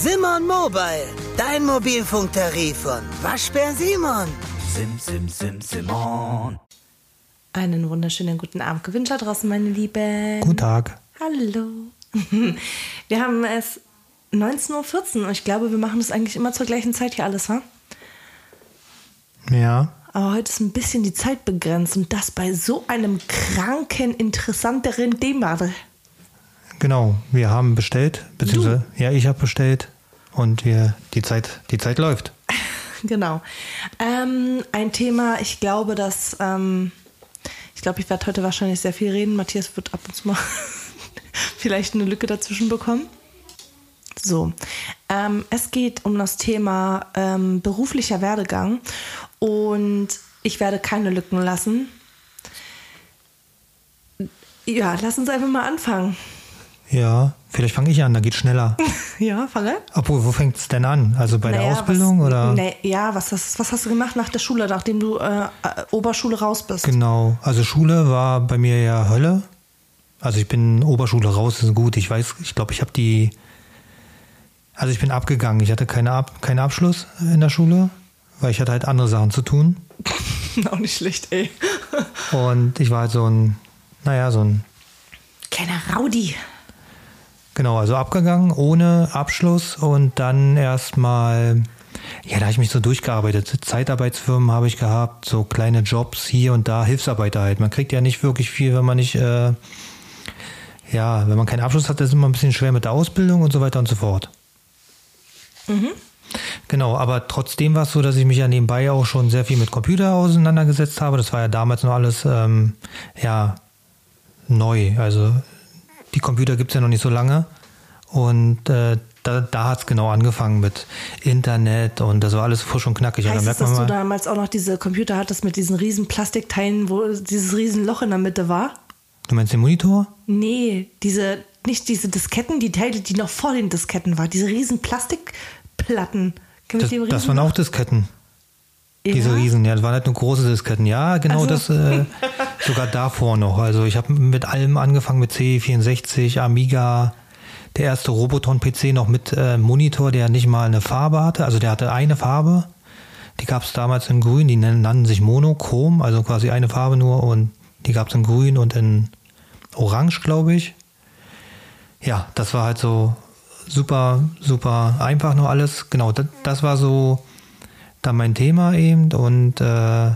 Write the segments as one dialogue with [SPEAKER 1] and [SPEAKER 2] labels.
[SPEAKER 1] Simon Mobile, dein Mobilfunktarif von Waschbär Simon.
[SPEAKER 2] Sim, sim, sim, Simon.
[SPEAKER 3] Einen wunderschönen guten Abend gewünscht da draußen, meine Lieben.
[SPEAKER 4] Guten Tag.
[SPEAKER 3] Hallo. Wir haben es 19.14 Uhr und ich glaube, wir machen das eigentlich immer zur gleichen Zeit hier alles, wa?
[SPEAKER 4] Ja.
[SPEAKER 3] Aber heute ist ein bisschen die Zeit begrenzt und das bei so einem kranken, interessanteren Thema.
[SPEAKER 4] Genau, wir haben bestellt, beziehungsweise ja, ich habe bestellt und wir die Zeit, die Zeit läuft.
[SPEAKER 3] Genau. Ähm, ein Thema, ich glaube, dass ähm, ich glaube, ich werde heute wahrscheinlich sehr viel reden. Matthias wird ab und zu mal vielleicht eine Lücke dazwischen bekommen. So, ähm, es geht um das Thema ähm, beruflicher Werdegang und ich werde keine Lücken lassen. Ja, lass uns einfach mal anfangen.
[SPEAKER 4] Ja, vielleicht fange ich an, da geht schneller.
[SPEAKER 3] Ja, fange.
[SPEAKER 4] Obwohl, wo fängt es denn an? Also bei der
[SPEAKER 3] Naja,
[SPEAKER 4] Ausbildung
[SPEAKER 3] was,
[SPEAKER 4] oder?
[SPEAKER 3] Nee, ja, was hast, was hast du gemacht nach der Schule, nachdem du äh, äh, Oberschule raus bist?
[SPEAKER 4] Genau, also Schule war bei mir ja Hölle. Also ich bin Oberschule raus, ist gut. Ich weiß, ich glaube, ich habe die. Also ich bin abgegangen. Ich hatte keine Ab, keinen Abschluss in der Schule, weil ich hatte halt andere Sachen zu tun.
[SPEAKER 3] Auch nicht schlecht, ey.
[SPEAKER 4] Und ich war halt so ein, naja, so ein
[SPEAKER 3] Kleiner Rowdy.
[SPEAKER 4] Genau, also abgegangen ohne Abschluss und dann erstmal, ja, da habe ich mich so durchgearbeitet. Zeitarbeitsfirmen habe ich gehabt, so kleine Jobs hier und da, Hilfsarbeiter halt. Man kriegt ja nicht wirklich viel, wenn man nicht, äh, ja, wenn man keinen Abschluss hat, ist es immer ein bisschen schwer mit der Ausbildung und so weiter und so fort. Genau, aber trotzdem war es so, dass ich mich ja nebenbei auch schon sehr viel mit Computer auseinandergesetzt habe. Das war ja damals noch alles, ähm, ja, neu. Also die Computer gibt es ja noch nicht so lange. Und äh, da, da hat es genau angefangen mit Internet und das war alles frisch und knackig.
[SPEAKER 3] Heißt es,
[SPEAKER 4] merkt
[SPEAKER 3] dass
[SPEAKER 4] man
[SPEAKER 3] du
[SPEAKER 4] mal,
[SPEAKER 3] damals auch noch diese Computer hattest mit diesen riesen Plastikteilen, wo dieses riesen Loch in der Mitte war?
[SPEAKER 4] du meinst den Monitor?
[SPEAKER 3] Nee, diese, nicht diese Disketten, die Teile, die noch vor den Disketten waren. Diese riesen Plastikplatten.
[SPEAKER 4] Das, das waren auch. Disketten.
[SPEAKER 3] Ja?
[SPEAKER 4] Diese Riesen, ja, das waren halt nur große Disketten. Ja, genau
[SPEAKER 3] Also-
[SPEAKER 4] das, äh, sogar davor noch. Also ich habe mit allem angefangen mit C64, Amiga, der erste Roboton-PC noch mit äh, Monitor, der nicht mal eine Farbe hatte. Also der hatte eine Farbe. Die gab es damals in grün, die nannten sich Monochrom, also quasi eine Farbe nur und die gab es in grün und in orange, glaube ich. Ja, das war halt so super, super einfach nur alles. Genau, das, das war so dann mein Thema eben und äh,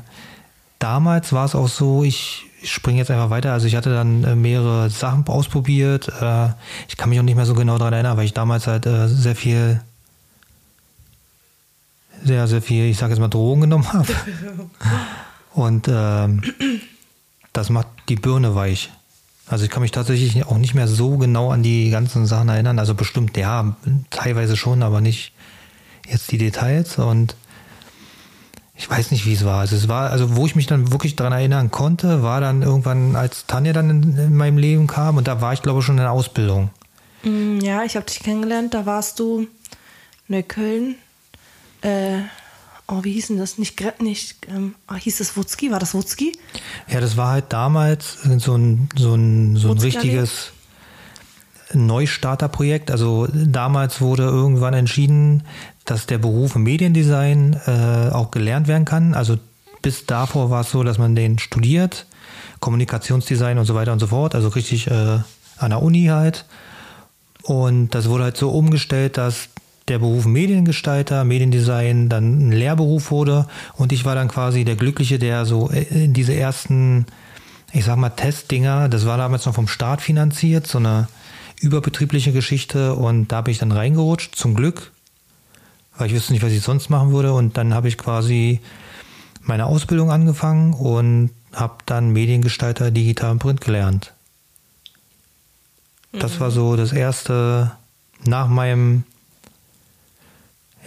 [SPEAKER 4] damals war es auch so, ich, springe jetzt einfach weiter, also ich hatte dann äh, mehrere Sachen ausprobiert. Äh, ich kann mich auch nicht mehr so genau daran erinnern, weil ich damals halt äh, sehr viel, sehr, sehr viel, ich sage jetzt mal Drogen genommen habe. Und ähm, das macht die Birne weich. Also ich kann mich tatsächlich auch nicht mehr so genau an die ganzen Sachen erinnern. Also bestimmt, ja, teilweise schon, aber nicht jetzt die Details. Und ich weiß nicht, wie es war. Also es war, also wo ich mich dann wirklich daran erinnern konnte, war dann irgendwann, als Tanja dann in, in meinem Leben kam und da war ich glaube ich schon in der Ausbildung.
[SPEAKER 3] Mm, Ja, ich habe dich kennengelernt. Da warst du Neukölln. Äh, oh, wie hieß denn das? Nicht, nicht ähm, ah, hieß es Wutzki? War das Wutzki?
[SPEAKER 4] Ja, das war halt damals so ein, so ein, so ein richtiges Neustarterprojekt. Also damals wurde irgendwann entschieden, dass der Beruf Mediendesign äh, auch gelernt werden kann. Also bis davor war es so, dass man den studiert, Kommunikationsdesign und so weiter und so fort. Also richtig äh, an der Uni halt. Und das wurde halt so umgestellt, dass der Beruf Mediengestalter, Mediendesign dann ein Lehrberuf wurde. Und ich war dann quasi der Glückliche, der so äh, diese ersten, ich sag mal, Testdinger, das war damals noch vom Staat finanziert, so eine überbetriebliche Geschichte. Und da bin ich dann reingerutscht, zum Glück, weil ich wüsste nicht, was ich sonst machen würde. Und dann habe ich quasi meine Ausbildung angefangen und habe dann Mediengestalter digital und Print gelernt. Das war so das erste nach meinem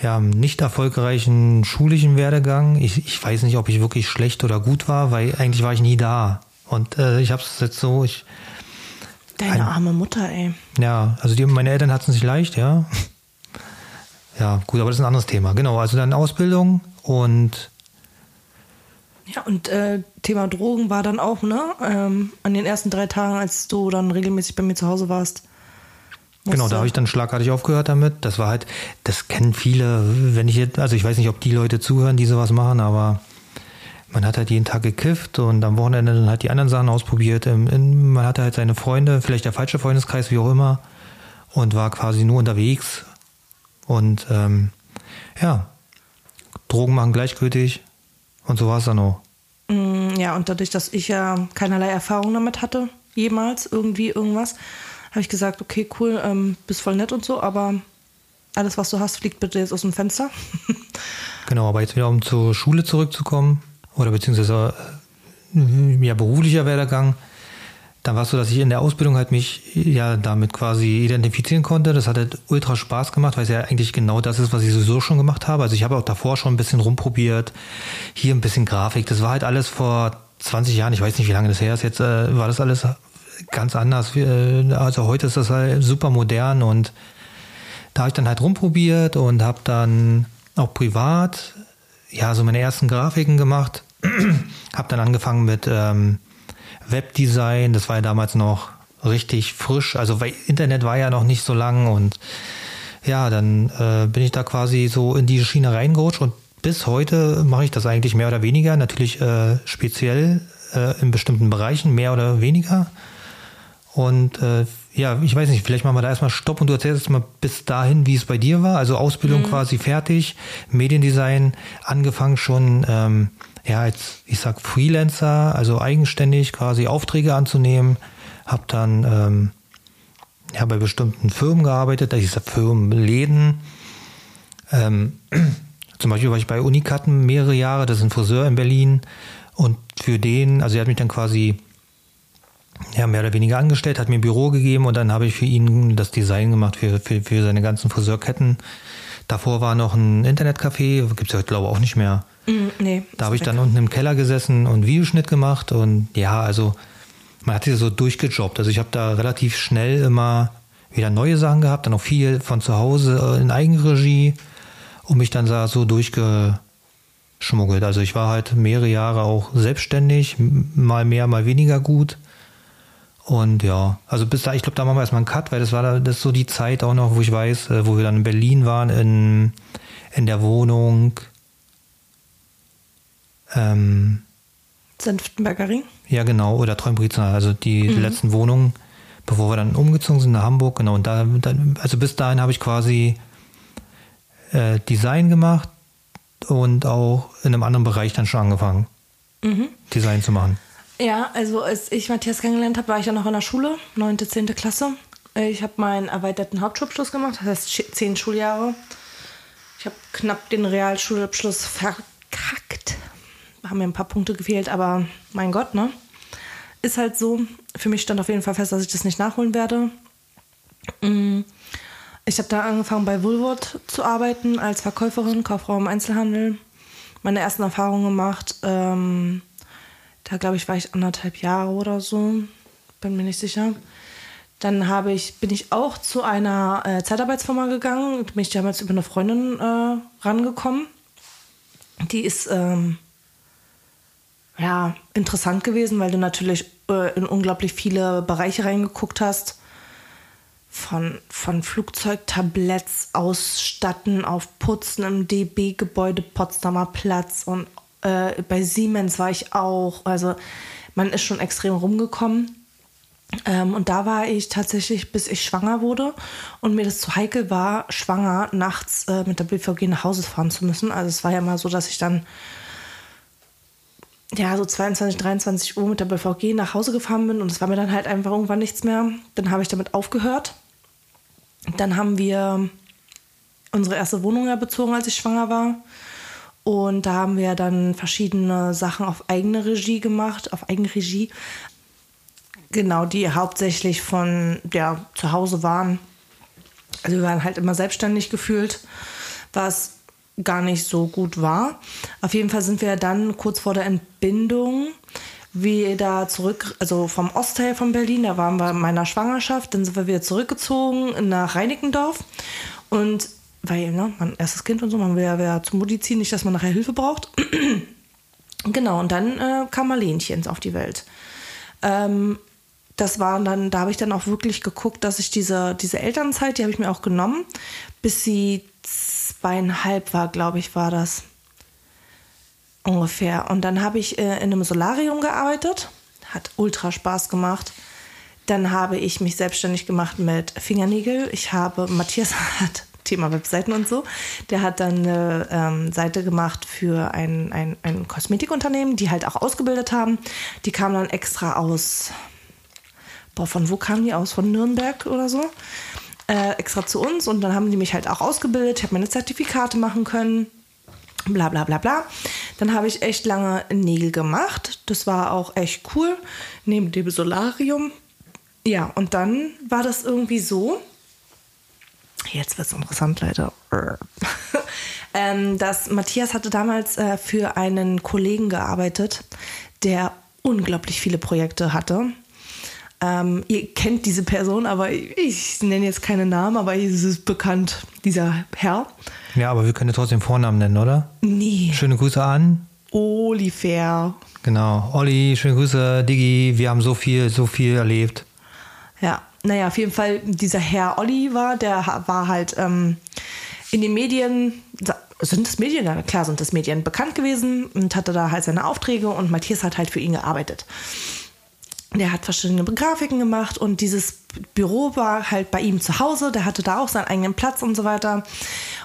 [SPEAKER 4] ja, nicht erfolgreichen schulischen Werdegang. Ich, ich weiß nicht, ob ich wirklich schlecht oder gut war, weil eigentlich war ich nie da. Und äh, ich habe es jetzt so, ich,
[SPEAKER 3] Deine
[SPEAKER 4] Ein-
[SPEAKER 3] arme Mutter, ey.
[SPEAKER 4] ja, also die, meine Eltern hatten es nicht leicht, ja. Ja, gut, aber das ist ein anderes Thema. Genau, also dann Ausbildung und
[SPEAKER 3] Ja, und äh, Thema Drogen war dann auch, ne? Ähm, an den ersten drei Tagen, als du dann regelmäßig bei mir zu Hause warst.
[SPEAKER 4] Genau, da habe ich dann schlagartig aufgehört damit. Das war halt, das kennen viele, wenn ich jetzt, also ich weiß nicht, ob die Leute zuhören, die sowas machen, aber man hat halt jeden Tag gekifft und am Wochenende dann halt die anderen Sachen ausprobiert. Ähm, Man hatte halt seine Freunde, vielleicht der falsche Freundeskreis, wie auch immer, und war quasi nur unterwegs. Und ähm, ja, Drogen machen gleichgültig und so war es dann auch.
[SPEAKER 3] Mm, Ja, und dadurch, dass ich ja keinerlei Erfahrung damit hatte, jemals, irgendwie irgendwas, habe ich gesagt, okay, cool, ähm, bist voll nett und so, aber alles, was du hast, fliegt bitte jetzt aus dem Fenster.
[SPEAKER 4] Genau, aber jetzt wieder um zur Schule zurückzukommen, oder beziehungsweise äh, ja, beruflicher Werdegang, dann war es so, dass ich in der Ausbildung halt mich ja damit quasi identifizieren konnte. Das hat halt ultra Spaß gemacht, weil es ja eigentlich genau das ist, was ich sowieso schon gemacht habe. Also ich habe auch davor schon ein bisschen rumprobiert, hier ein bisschen Grafik. Das war halt alles vor 20 Jahren, ich weiß nicht, wie lange das her ist. Jetzt äh, war das alles ganz anders. Äh, Also heute ist das halt super modern und da habe ich dann halt rumprobiert und habe dann auch privat ja so meine ersten Grafiken gemacht. habe dann angefangen mit ähm, Webdesign. Das war ja damals noch richtig frisch. Also Internet war ja noch nicht so lang und ja, dann äh, bin ich da quasi so in die Schiene reingerutscht und bis heute mache ich das eigentlich mehr oder weniger. Natürlich äh, speziell äh, in bestimmten Bereichen mehr oder weniger. Und äh, ja, ich weiß nicht, vielleicht machen wir da erstmal Stopp und du erzählst jetzt mal bis dahin, wie es bei dir war. Also Ausbildung quasi fertig, Mediendesign angefangen schon, ähm, ja, als ich sag Freelancer, also eigenständig quasi Aufträge anzunehmen. Hab dann ähm, ja bei bestimmten Firmen gearbeitet, da hieß Firmen, Läden. Ähm, zum Beispiel war ich bei Unikatten mehrere Jahre, das ist ein Friseur in Berlin. Und für den, also er hat mich dann quasi ja, mehr oder weniger angestellt, hat mir ein Büro gegeben und dann habe ich für ihn das Design gemacht für, für, für seine ganzen Friseurketten. Davor war noch ein Internetcafé, gibt's ja heute glaube ich auch nicht mehr.
[SPEAKER 3] Mm, nee.
[SPEAKER 4] Da habe ich dann unten im Keller gesessen und Videoschnitt gemacht und ja, also man hat sich so durchgejobbt. Also ich habe da relativ schnell immer wieder neue Sachen gehabt, dann auch viel von zu Hause äh, in Eigenregie und mich dann da so durchgeschmuggelt. Also ich war halt mehrere Jahre auch selbstständig, mal mehr, mal weniger gut. Und ja, also bis da, ich glaube, da machen wir erstmal einen Cut, weil das war da, das ist so die Zeit auch noch, wo ich weiß, äh, wo wir dann in Berlin waren, in, in der Wohnung. Ähm,
[SPEAKER 3] Senftenberger Ring.
[SPEAKER 4] ja, genau, oder Träumbrizener, also die letzten Wohnungen, bevor wir dann umgezogen sind nach Hamburg, genau. Und da, da also bis dahin habe ich quasi äh, Design gemacht und auch in einem anderen Bereich dann schon angefangen, Design zu machen.
[SPEAKER 3] Ja, also als ich Matthias kennengelernt habe, war ich ja noch in der Schule, 9., 10. Klasse. Ich habe meinen erweiterten Hauptschulabschluss gemacht, das heißt zehn Schuljahre. Ich habe knapp den Realschulabschluss. Haben mir ein paar Punkte gefehlt, aber mein Gott, ne? Ist halt so. Für mich stand auf jeden Fall fest, dass ich das nicht nachholen werde. Mm. Ich habe da angefangen bei Woolworth zu arbeiten als Verkäuferin, Kauffrau im Einzelhandel. Meine ersten Erfahrungen gemacht. Ähm, da glaube ich, war ich anderthalb Jahre oder so. Bin mir nicht sicher. Dann habe ich, bin ich auch zu einer äh, Zeitarbeitsfirma gegangen. Bin ich damals über eine Freundin äh, rangekommen. Die ist ähm, ja interessant gewesen, weil du natürlich äh, in unglaublich viele Bereiche reingeguckt hast. Von, von Flugzeugtabletts ausstatten auf Putzen im DB-Gebäude Potsdamer Platz und äh, bei Siemens war ich auch. Also man ist schon extrem rumgekommen. Ähm, und da war ich tatsächlich, bis ich schwanger wurde und mir das zu heikel war, schwanger nachts äh, mit der BVG nach Hause fahren zu müssen. Also es war ja mal so, dass ich dann ja so 22, 23 Uhr mit der BVG nach Hause gefahren bin und es war mir dann halt einfach irgendwann nichts mehr. Dann habe ich damit aufgehört. Dann haben wir unsere erste Wohnung ja bezogen, als ich schwanger war. Und da haben wir dann verschiedene Sachen auf eigene Regie gemacht, auf Eigenregie. Genau, die hauptsächlich von ja, zu Hause waren. Also wir waren halt immer selbstständig gefühlt, was gar nicht so gut war. Auf jeden Fall sind wir dann kurz vor der Entbindung wieder zurück, also vom Ostteil von Berlin, da waren wir in meiner Schwangerschaft, dann sind wir wieder zurückgezogen nach Reinickendorf und weil, ne, mein erstes Kind und so, man will ja wieder zum Mutti ziehen, nicht, dass man nachher Hilfe braucht. genau, und dann äh, kam Marlenchen auf die Welt. Ähm, das war dann, da habe ich dann auch wirklich geguckt, dass ich diese, diese Elternzeit, die habe ich mir auch genommen, bis sie zweieinhalb war, glaube ich, war das ungefähr. Und dann habe ich äh, in einem Solarium gearbeitet, hat ultra Spaß gemacht. Dann habe ich mich selbstständig gemacht mit Fingernägel. Ich habe, Matthias hat Thema Webseiten und so, der hat dann eine ähm, Seite gemacht für ein, ein, ein Kosmetikunternehmen, die halt auch ausgebildet haben. Die kamen dann extra aus, boah, von wo kamen die aus? Von Nürnberg oder so? Äh, extra zu uns und dann haben die mich halt auch ausgebildet. Ich habe meine Zertifikate machen können bla bla bla bla. Dann habe ich echt lange Nägel gemacht. Das war auch echt cool, neben dem Solarium. Ja, und dann war das irgendwie so, jetzt wird es interessant, Leute, ähm, dass Matthias hatte damals äh, für einen Kollegen gearbeitet, der unglaublich viele Projekte hatte. Ähm, ihr kennt diese Person, aber ich, ich nenne jetzt keine Namen, aber es ist bekannt, dieser Herr.
[SPEAKER 4] Ja, aber wir können ja trotzdem Vornamen nennen, oder?
[SPEAKER 3] Nee.
[SPEAKER 4] Schöne Grüße an.
[SPEAKER 3] Oliver.
[SPEAKER 4] Genau. Olli, schöne Grüße, Diggi. Wir haben so viel, so viel erlebt.
[SPEAKER 3] Ja, naja, auf jeden Fall dieser Herr Oliver, der war halt ähm, in den Medien, sind das Medien? Ja, klar sind das Medien bekannt gewesen und hatte da halt seine Aufträge und Matthias hat halt für ihn gearbeitet. Der hat verschiedene Grafiken gemacht und dieses Büro war halt bei ihm zu Hause. Der hatte da auch seinen eigenen Platz und so weiter.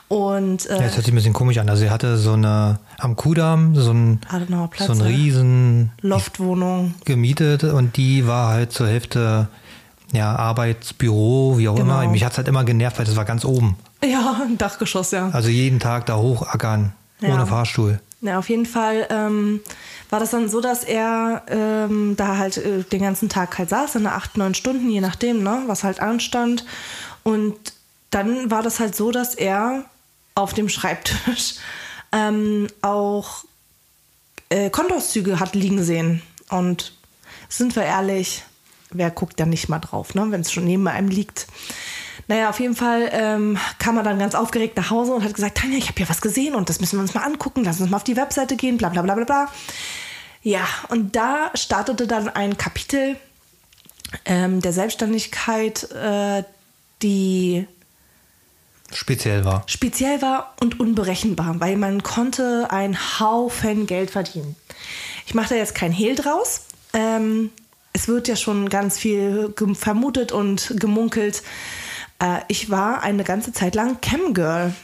[SPEAKER 3] Und, äh,
[SPEAKER 4] ja, das hört sich ein bisschen komisch an. Also er hatte so eine am Kudamm so ein
[SPEAKER 3] Platz,
[SPEAKER 4] so ein riesen
[SPEAKER 3] Loftwohnung
[SPEAKER 4] gemietet und die war halt zur Hälfte ja Arbeitsbüro, wie auch
[SPEAKER 3] Genau.
[SPEAKER 4] immer. Mich hat's halt immer genervt, weil das war ganz oben.
[SPEAKER 3] Ja, ein Dachgeschoss, ja.
[SPEAKER 4] Also jeden Tag da hochackern
[SPEAKER 3] Ja.
[SPEAKER 4] ohne Fahrstuhl.
[SPEAKER 3] Ja, auf jeden Fall ähm, war das dann so, dass er ähm, da halt äh, den ganzen Tag halt saß, in acht, neun Stunden, je nachdem, ne, was halt anstand. Und dann war das halt so, dass er auf dem Schreibtisch ähm, auch äh, Kontoauszüge hat liegen sehen. Und sind wir ehrlich, wer guckt da nicht mal drauf, ne, wenn es schon neben einem liegt. Naja, auf jeden Fall ähm, kam er dann ganz aufgeregt nach Hause und hat gesagt, Tanja, ich habe hier was gesehen und das müssen wir uns mal angucken, lass uns mal auf die Webseite gehen, bla bla bla bla bla. Ja, und da startete dann ein Kapitel ähm, der Selbstständigkeit, äh, die
[SPEAKER 4] Speziell war.
[SPEAKER 3] speziell war und unberechenbar, weil man konnte einen Haufen Geld verdienen. Ich mache da jetzt kein Hehl draus. Ähm, es wird ja schon ganz viel vermutet und gemunkelt. Äh, ich war eine ganze Zeit lang Camgirl.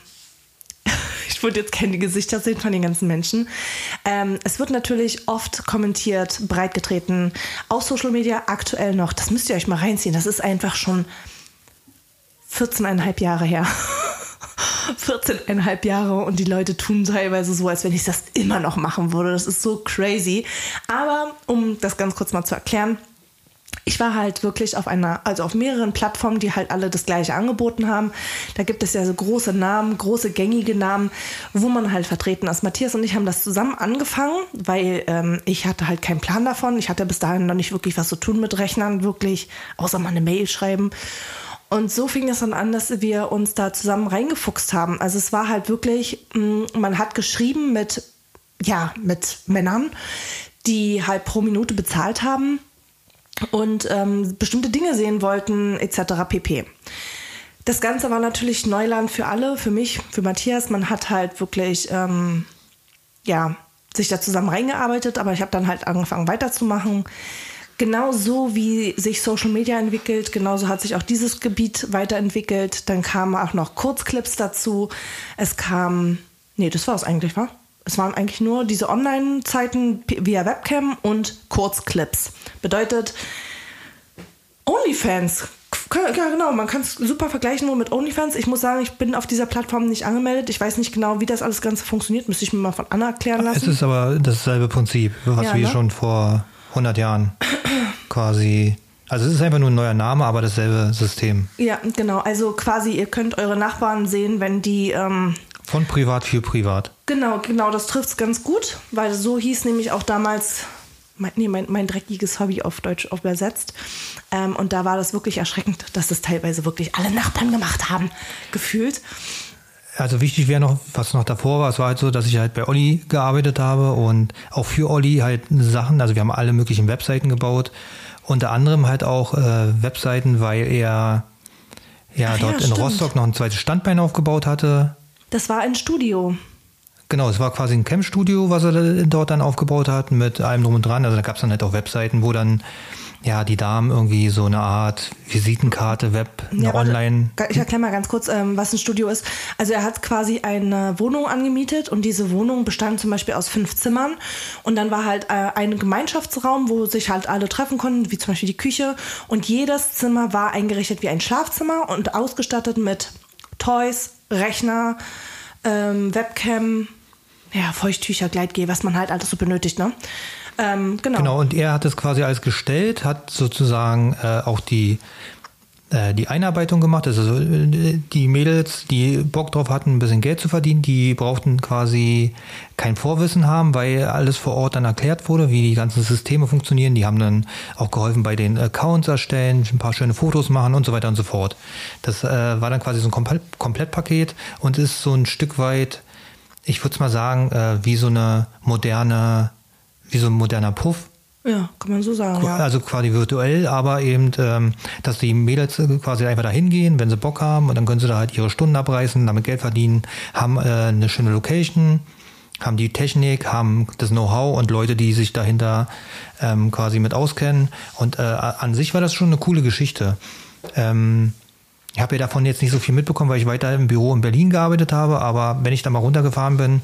[SPEAKER 3] Ich würde jetzt keine Gesichter sehen von den ganzen Menschen. Ähm, es wird natürlich oft kommentiert, breitgetreten, auf Social Media aktuell noch. Das müsst ihr euch mal reinziehen. Das ist einfach schon 14,5 Jahre her. 14,5 Jahre und die Leute tun teilweise so, als wenn ich das immer noch machen würde. Das ist so crazy. Aber um das ganz kurz mal zu erklären, ich war halt wirklich auf einer, also auf mehreren Plattformen, die halt alle das gleiche angeboten haben. Da gibt es ja so große Namen, große gängige Namen, wo man halt vertreten ist. Matthias und ich haben das zusammen angefangen, weil ähm, ich hatte halt keinen Plan davon. Ich hatte bis dahin noch nicht wirklich was zu tun mit Rechnern, wirklich, außer mal eine Mail schreiben. Und so fing es dann an, dass wir uns da zusammen reingefuchst haben. Also es war halt wirklich, mh, man hat geschrieben mit, ja, mit Männern, die halt pro Minute bezahlt haben und ähm, bestimmte Dinge sehen wollten, etc. pp. Das Ganze war natürlich Neuland für alle, für mich, für Matthias. Man hat halt wirklich, ähm, ja, sich da zusammen reingearbeitet, aber ich habe dann halt angefangen weiterzumachen. Genauso wie sich Social Media entwickelt, genauso hat sich auch dieses Gebiet weiterentwickelt. Dann kamen auch noch Kurzclips dazu. Es kam, nee, das war es eigentlich, war? Es waren eigentlich nur diese Online-Zeiten via Webcam und Kurzclips. Bedeutet, OnlyFans. Ja, genau, man kann es super vergleichen nur mit OnlyFans. Ich muss sagen, ich bin auf dieser Plattform nicht angemeldet. Ich weiß nicht genau, wie das alles Ganze funktioniert. Müsste ich mir mal von Anna erklären
[SPEAKER 4] Es
[SPEAKER 3] lassen.
[SPEAKER 4] ist aber dasselbe Prinzip, was
[SPEAKER 3] Ja,
[SPEAKER 4] wir
[SPEAKER 3] ne?
[SPEAKER 4] schon vor 100 Jahren quasi. Also es ist einfach nur ein neuer Name, aber dasselbe System.
[SPEAKER 3] Ja, genau. Also quasi, ihr könnt eure Nachbarn sehen, wenn die. Ähm,
[SPEAKER 4] Von privat für privat.
[SPEAKER 3] genau, genau, das trifft es ganz gut, weil so hieß nämlich auch damals. Mein, nee, mein, mein dreckiges Hobby auf Deutsch übersetzt. Ähm, und da war das wirklich erschreckend, dass das teilweise wirklich alle Nachbarn gemacht haben, gefühlt.
[SPEAKER 4] Also wichtig wäre noch, was noch davor war, es war halt so, dass ich halt bei Olli gearbeitet habe und auch für Olli halt Sachen, also wir haben alle möglichen Webseiten gebaut unter anderem halt auch äh, Webseiten, weil er ja
[SPEAKER 3] Ach
[SPEAKER 4] dort
[SPEAKER 3] ja,
[SPEAKER 4] in. Rostock noch ein zweites Standbein aufgebaut hatte.
[SPEAKER 3] Das war ein Studio.
[SPEAKER 4] Genau, es war quasi ein Campstudio, was er dort dann aufgebaut hat, mit allem drum und dran. Also da gab es dann halt auch Webseiten, wo dann ja die Damen irgendwie so eine Art Visitenkarte, Web, eine
[SPEAKER 3] Ja.
[SPEAKER 4] Online.
[SPEAKER 3] Ich erkläre mal ganz kurz, ähm, was ein Studio ist. Also er hat quasi eine Wohnung angemietet und diese Wohnung bestand zum Beispiel aus fünf Zimmern und dann war halt äh, ein Gemeinschaftsraum, wo sich halt alle treffen konnten, wie zum Beispiel die Küche und jedes Zimmer war eingerichtet wie ein Schlafzimmer und ausgestattet mit Toys, Rechner, ähm, Webcam, ja, Feuchttücher, Gleitgel, was man halt alles so benötigt, ne? Ähm, genau.
[SPEAKER 4] Genau, und er hat es quasi alles gestellt, hat sozusagen äh, auch die, die Einarbeitung gemacht. Also äh, die Mädels, die Bock drauf hatten, ein bisschen Geld zu verdienen, die brauchten quasi kein Vorwissen haben, weil alles vor Ort dann erklärt wurde, wie die ganzen Systeme funktionieren. Die haben dann auch geholfen bei den Accounts erstellen, ein paar schöne Fotos machen und so weiter und so fort. Das äh, war dann quasi so ein Komple Komplettpaket und ist so ein Stück weit, ich würde es mal sagen, äh, wie so eine moderne, wie so ein moderner Puff.
[SPEAKER 3] Ja, kann man so sagen. Ja.
[SPEAKER 4] Also quasi virtuell, aber eben, ähm, dass die Mädels quasi einfach da hingehen, wenn sie Bock haben und dann können sie da halt ihre Stunden abreißen, damit Geld verdienen, haben äh, eine schöne Location, haben die Technik, haben das Know-how und Leute, die sich dahinter ähm, quasi mit auskennen. Und äh, an sich war das schon eine coole Geschichte. Ähm, ich habe ja davon jetzt nicht so viel mitbekommen, weil ich weiter im Büro in Berlin gearbeitet habe, aber wenn ich da mal runtergefahren bin,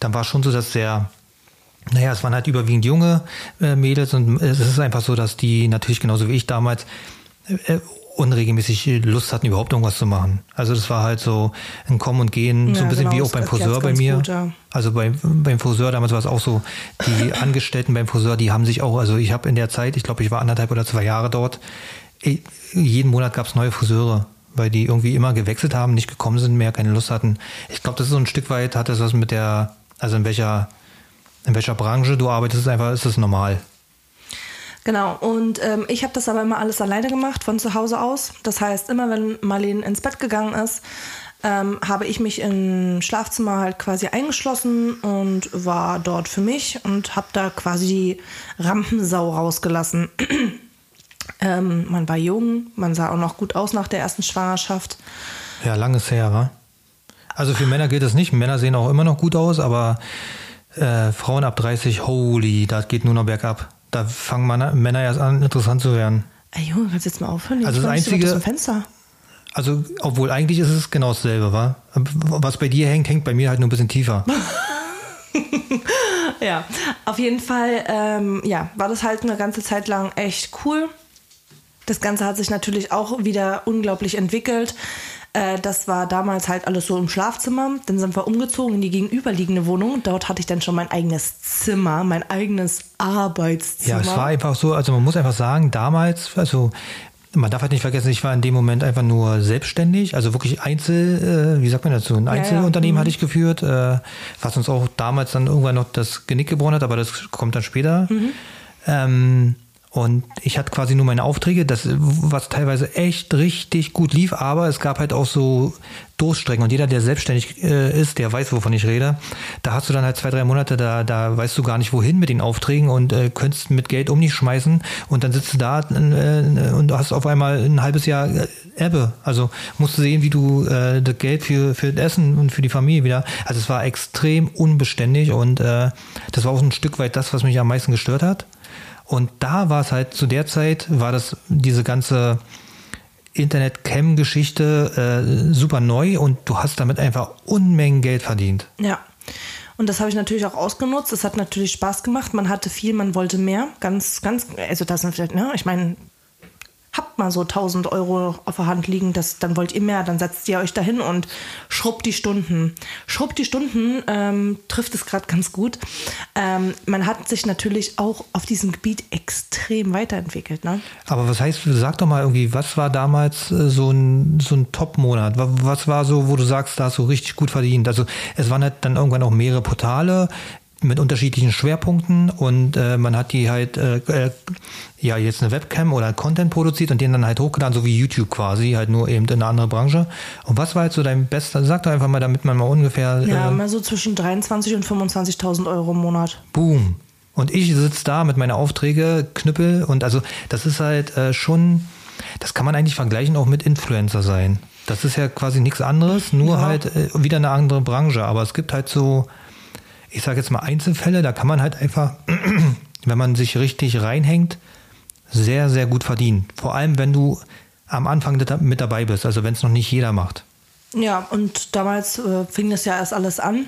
[SPEAKER 4] dann war es schon so, dass der naja, es waren halt überwiegend junge äh, Mädels und es ist einfach so, dass die natürlich genauso wie ich damals äh, unregelmäßig Lust hatten, überhaupt irgendwas zu machen. Also das war halt so ein Kommen und Gehen, so
[SPEAKER 3] Ja,
[SPEAKER 4] ein bisschen
[SPEAKER 3] genau,
[SPEAKER 4] wie auch beim Friseur bei mir.
[SPEAKER 3] gut, ja.
[SPEAKER 4] Also beim, beim Friseur damals war es auch so, die Angestellten beim Friseur, die haben sich auch, also ich habe in der Zeit, ich glaube, ich war anderthalb oder zwei Jahre dort, eh, jeden Monat gab es neue Friseure, weil die irgendwie immer gewechselt haben, nicht gekommen sind mehr, keine Lust hatten. Ich glaube, das ist so ein Stück weit, hat das was mit der, also in welcher in welcher Branche du arbeitest, ist einfach ist das normal.
[SPEAKER 3] Genau, und ähm, ich habe das aber immer alles alleine gemacht, von zu Hause aus. Das heißt, immer wenn Marlene ins Bett gegangen ist, ähm, habe ich mich im Schlafzimmer halt quasi eingeschlossen und war dort für mich und habe da quasi die Rampensau rausgelassen. ähm, man war jung, man sah auch noch gut aus nach der ersten Schwangerschaft.
[SPEAKER 4] Ja, langes her, wa? Also für Männer gilt es nicht. Männer sehen auch immer noch gut aus, aber äh, Frauen ab 30, holy, das geht nur noch bergab. Da fangen Männer, Männer erst an, interessant zu werden.
[SPEAKER 3] Ey Junge, kannst du jetzt mal aufhören?
[SPEAKER 4] Also das
[SPEAKER 3] Jetzt
[SPEAKER 4] Einzige-
[SPEAKER 3] aus dem Fenster.
[SPEAKER 4] Also, obwohl eigentlich ist es genau dasselbe, wa? Was bei dir hängt, hängt bei mir halt nur ein bisschen tiefer.
[SPEAKER 3] Ja, auf jeden Fall, ähm, ja, war das halt eine ganze Zeit lang echt cool. Das Ganze hat sich natürlich auch wieder unglaublich entwickelt. Äh, das war damals halt alles so im Schlafzimmer. Dann sind wir umgezogen in die gegenüberliegende Wohnung. Dort hatte ich dann schon mein eigenes Zimmer, mein eigenes Arbeitszimmer.
[SPEAKER 4] Ja, es war einfach so, also man muss einfach sagen, damals, also man darf halt nicht vergessen, ich war in dem Moment einfach nur selbstständig, also wirklich Einzel, äh, wie sagt man dazu, ein
[SPEAKER 3] ja.
[SPEAKER 4] Einzelunternehmen
[SPEAKER 3] Mhm.
[SPEAKER 4] hatte ich geführt, äh, was uns auch damals dann irgendwann noch das Genick gebrochen hat, aber das kommt dann später.
[SPEAKER 3] Mhm.
[SPEAKER 4] Ähm, und ich hatte quasi nur meine Aufträge, das, was teilweise echt richtig gut lief, aber es gab halt auch so Durststrecken. Und jeder, der selbstständig äh, ist, der weiß, wovon ich rede. Da hast du dann halt zwei, drei Monate, da, da weißt du gar nicht, wohin mit den Aufträgen und äh, könntest mit Geld um dich schmeißen. Und dann sitzt du da äh, und hast auf einmal ein halbes Jahr äh, Ebbe. Also musst du sehen, wie du äh, das Geld für, für das Essen und für die Familie wieder. Also es war extrem unbeständig und äh, das war auch ein Stück weit das, was mich am meisten gestört hat. Und da war es halt zu der Zeit, war das diese ganze Internet-Cam-Geschichte äh, super neu und du hast damit einfach Unmengen Geld verdient.
[SPEAKER 3] Ja. Und das habe ich natürlich auch ausgenutzt. Es hat natürlich Spaß gemacht. Man hatte viel, man wollte mehr. Ganz, ganz, also das vielleicht, ne, ich meine, habt mal so 1000 Euro auf der Hand liegen, das, dann wollt ihr mehr, dann setzt ihr euch dahin und schrubbt die Stunden. Schrubbt die Stunden ähm, trifft es gerade ganz gut. Ähm, man hat sich natürlich auch auf diesem Gebiet extrem weiterentwickelt. Ne?
[SPEAKER 4] Aber was heißt, sag doch mal irgendwie, was war damals äh, so ein, so ein Top-Monat? Wa- Was war so, wo du sagst, da hast du richtig gut verdient? Also es waren halt dann irgendwann auch mehrere Portale mit unterschiedlichen Schwerpunkten und äh, man hat die halt äh, äh, ja jetzt eine Webcam oder Content produziert und den dann halt hochgeladen, so wie YouTube quasi, halt nur eben in eine andere Branche. Und was war halt so dein bester, sag doch einfach mal, damit man mal ungefähr
[SPEAKER 3] Ja,
[SPEAKER 4] äh,
[SPEAKER 3] mal so zwischen 23.000 und 25.000 Euro im Monat.
[SPEAKER 4] Boom. Und ich sitze da mit meinen Aufträge, Knüppel und also das ist halt äh, schon, das kann man eigentlich vergleichen auch mit Influencer sein. Das ist ja quasi nichts anderes, nur
[SPEAKER 3] Ja.
[SPEAKER 4] halt äh, wieder eine andere Branche. Aber es gibt halt so, ich sage jetzt mal Einzelfälle, da kann man halt einfach, wenn man sich richtig reinhängt, sehr, sehr gut verdienen. Vor allem, wenn du am Anfang mit- dabei bist, also wenn es noch nicht jeder macht.
[SPEAKER 3] Ja, und damals äh, fing das ja erst alles an.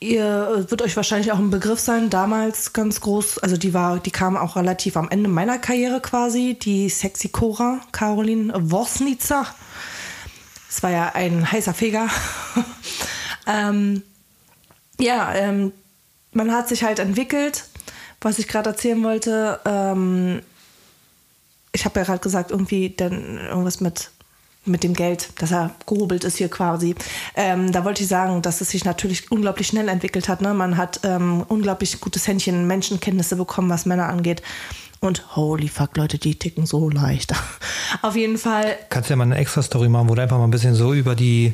[SPEAKER 3] Ihr äh, wird euch wahrscheinlich auch ein Begriff sein, damals ganz groß, also die war, die kam auch relativ am Ende meiner Karriere quasi, die Sexy Cora, Caroline Wosnica. Es war ja ein heißer Feger. ähm, ja, ähm, man hat sich halt entwickelt. Was ich gerade erzählen wollte, ähm, ich habe ja gerade gesagt, irgendwie dann irgendwas mit, mit dem Geld, dass er gehobelt ist hier quasi. Ähm, da wollte ich sagen, dass es sich natürlich unglaublich schnell entwickelt hat. Ne? Man hat ähm, unglaublich gutes Händchen, Menschenkenntnisse bekommen, was Männer angeht. Und holy fuck, Leute, die ticken so leicht. Auf jeden Fall,
[SPEAKER 4] Kannst ja mal eine extra Story machen, wo du einfach mal ein bisschen so über die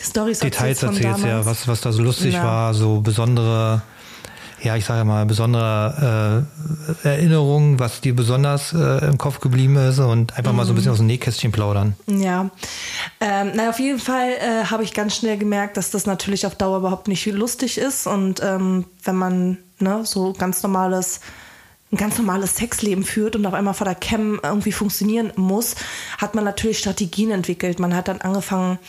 [SPEAKER 3] Storys
[SPEAKER 4] Details erzählst, ja, was, was da so lustig
[SPEAKER 3] Ja.
[SPEAKER 4] war, so besondere, ja, ich sage mal, besondere äh, Erinnerungen, was dir besonders äh, im Kopf geblieben ist und einfach mal so ein
[SPEAKER 3] Mhm.
[SPEAKER 4] bisschen aus dem Nähkästchen plaudern.
[SPEAKER 3] Ja, ähm, na auf jeden Fall äh, habe ich ganz schnell gemerkt, dass das natürlich auf Dauer überhaupt nicht lustig ist und ähm, wenn man ne, so ganz normales ein ganz normales Sexleben führt und auf einmal vor der Cam irgendwie funktionieren muss, hat man natürlich Strategien entwickelt. Man hat dann angefangen,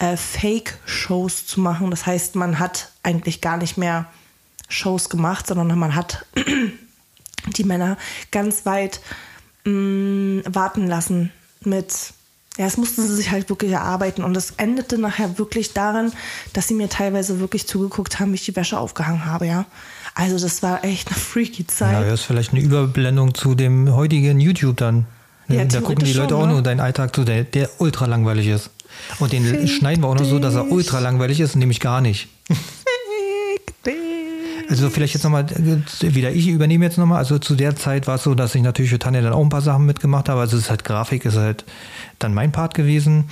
[SPEAKER 3] äh, Fake-Shows zu machen. Das heißt, man hat eigentlich gar nicht mehr Shows gemacht, sondern man hat die Männer ganz weit mh, warten lassen mit, ja, es mussten sie sich halt wirklich erarbeiten und es endete nachher wirklich daran, dass sie mir teilweise wirklich zugeguckt haben, wie ich die Wäsche aufgehangen habe, ja. Also das war echt eine freaky
[SPEAKER 4] Ja,
[SPEAKER 3] Zeit.
[SPEAKER 4] das ist vielleicht eine Überblendung zu dem heutigen YouTube dann.
[SPEAKER 3] Ja,
[SPEAKER 4] da gucken die Leute
[SPEAKER 3] schon,
[SPEAKER 4] auch
[SPEAKER 3] ne?
[SPEAKER 4] nur deinen Alltag zu, der, der ultra langweilig ist. Und den schneiden wir auch noch so, dass er ultra langweilig ist, nämlich gar nicht. Also vielleicht jetzt nochmal, äh, wieder ich übernehme jetzt nochmal, also zu der Zeit war es so, dass ich natürlich für Tanja dann auch ein paar Sachen mitgemacht habe, also es ist halt Grafik, ist halt dann mein Part gewesen.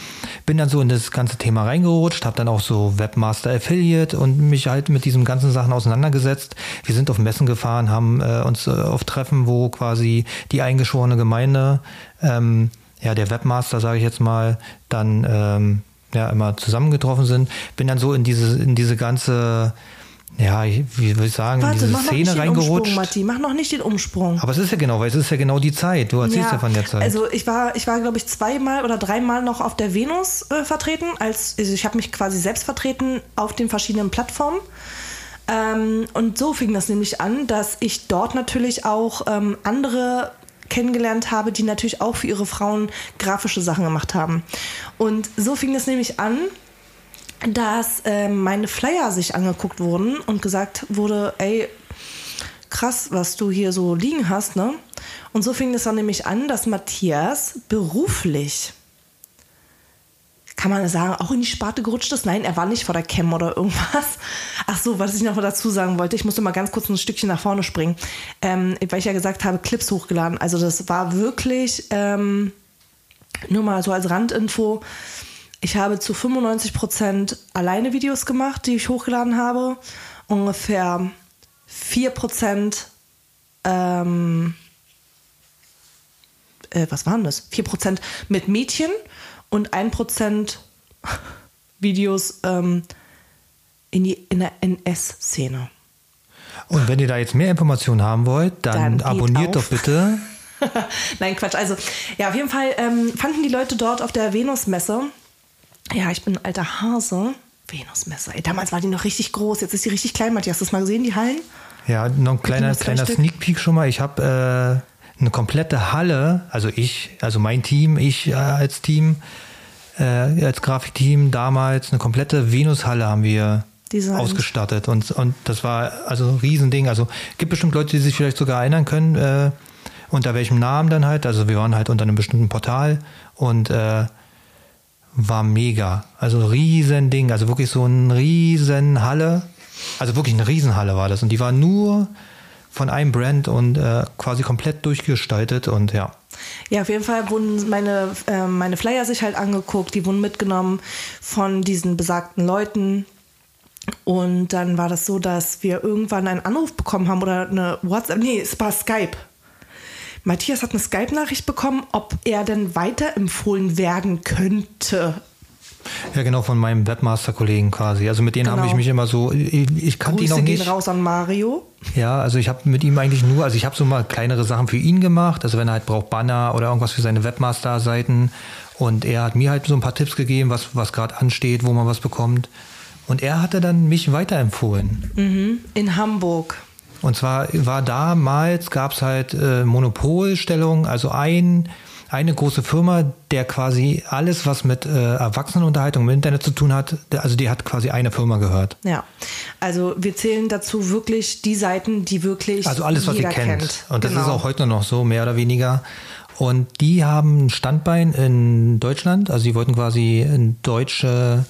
[SPEAKER 4] Bin dann so in das ganze Thema reingerutscht, habe dann auch so Webmaster Affiliate und mich halt mit diesen ganzen Sachen auseinandergesetzt. Wir sind auf Messen gefahren, haben äh, uns äh, auf Treffen, wo quasi die eingeschworene Gemeinde, ähm, ja der Webmaster, sage ich jetzt mal, dann ähm, ja immer zusammengetroffen sind. Bin dann so in diese in diese ganze ja, ich- wie will ich sagen,
[SPEAKER 3] Warte,
[SPEAKER 4] diese
[SPEAKER 3] mach noch nicht
[SPEAKER 4] Szene
[SPEAKER 3] den Umsprung,
[SPEAKER 4] reingerutscht.
[SPEAKER 3] Matti. Mach noch nicht den Umsprung.
[SPEAKER 4] Aber es ist ja genau, weil es ist ja genau die Zeit. Du erzählst ja, von der Zeit.
[SPEAKER 3] Also ich war, ich war, glaube ich, zweimal oder dreimal noch auf der Venus äh, vertreten. Als, also ich habe mich quasi selbst vertreten auf den verschiedenen Plattformen. Ähm, und so fing das nämlich an, dass ich dort natürlich auch ähm, andere kennengelernt habe, die natürlich auch für ihre Frauen grafische Sachen gemacht haben. Und so fing es nämlich an, dass ähm, meine Flyer sich angeguckt wurden und gesagt wurde, ey, krass, was du hier so liegen hast, ne? Und so fing es dann nämlich an, dass Matthias beruflich, kann man sagen, auch in die Sparte gerutscht ist. Nein, er war nicht vor der Cam oder irgendwas. Ach so, was ich noch dazu sagen wollte, ich musste mal ganz kurz ein Stückchen nach vorne springen, ähm, weil ich ja gesagt habe, Clips hochgeladen. Also das war wirklich, ähm, nur mal so als Randinfo, ich habe zu 95 Prozent alleine Videos gemacht, die ich hochgeladen habe. Ungefähr 4 Prozent, ähm, äh, was waren das? 4 Prozent mit Mädchen und 1 Prozent Videos ähm, in, die, in der NS-Szene.
[SPEAKER 4] Und wenn ihr da jetzt mehr Informationen haben wollt, dann,
[SPEAKER 3] Dann
[SPEAKER 4] abonniert
[SPEAKER 3] auf.
[SPEAKER 4] doch bitte.
[SPEAKER 3] Nein, Quatsch. Also, ja, auf jeden Fall ähm, fanden die Leute dort auf der Venusmesse. Ja, ich bin ein alter Hase. Venusmesse. Ey, damals war die noch richtig groß. Jetzt ist die richtig klein, Matthias. Hast du das mal gesehen, die Hallen?
[SPEAKER 4] Ja, noch ein kleiner, kleiner? Sneak Peek schon mal. Ich habe äh, eine komplette Halle, also ich, also mein Team, ich äh, als Team, äh, als Grafikteam damals, eine komplette Venus-Halle haben wir
[SPEAKER 3] Designt.
[SPEAKER 4] ausgestattet. Und, und das war also ein Riesending. Also gibt bestimmt Leute, die sich vielleicht sogar erinnern können, äh, unter welchem Namen dann halt. Also wir waren halt unter einem bestimmten Portal und äh, war mega. Also riesen Ding, also wirklich so ein riesen Halle. Also wirklich eine Riesenhalle war das. Und die war nur von einem Brand und äh, quasi komplett durchgestaltet und ja.
[SPEAKER 3] Ja, auf jeden Fall wurden meine, äh, meine Flyer sich halt angeguckt. Die wurden mitgenommen von diesen besagten Leuten. Und dann war das so, dass wir irgendwann einen Anruf bekommen haben oder eine WhatsApp, nee, es war Skype. Matthias hat eine Skype-Nachricht bekommen, ob er denn weiterempfohlen werden könnte.
[SPEAKER 4] Ja, genau, von meinem Webmaster-Kollegen quasi. Also mit denen
[SPEAKER 3] Genau.
[SPEAKER 4] habe ich mich immer so, ich, ich kannte ihn noch
[SPEAKER 3] gehen
[SPEAKER 4] nicht.
[SPEAKER 3] raus an Mario.
[SPEAKER 4] Ja, also ich habe mit ihm eigentlich nur, also ich habe so mal kleinere Sachen für ihn gemacht, also wenn er halt braucht Banner oder irgendwas für seine Webmaster-Seiten und er hat mir halt so ein paar Tipps gegeben, was, was gerade ansteht, wo man was bekommt und er hatte dann mich weiterempfohlen.
[SPEAKER 3] In Hamburg.
[SPEAKER 4] Und zwar war damals, gab es halt äh, Monopolstellung, also ein, eine große Firma, der quasi alles, was mit äh, Erwachsenenunterhaltung im Internet zu tun hat, also die hat quasi eine Firma gehört.
[SPEAKER 3] Ja. Also wir zählen dazu wirklich die Seiten, die wirklich
[SPEAKER 4] Also alles, was ihr kennt.
[SPEAKER 3] kennt.
[SPEAKER 4] Und das
[SPEAKER 3] Genau.
[SPEAKER 4] ist auch heute noch so, mehr oder weniger. Und die haben ein Standbein in Deutschland. Also die wollten quasi ein deutsche,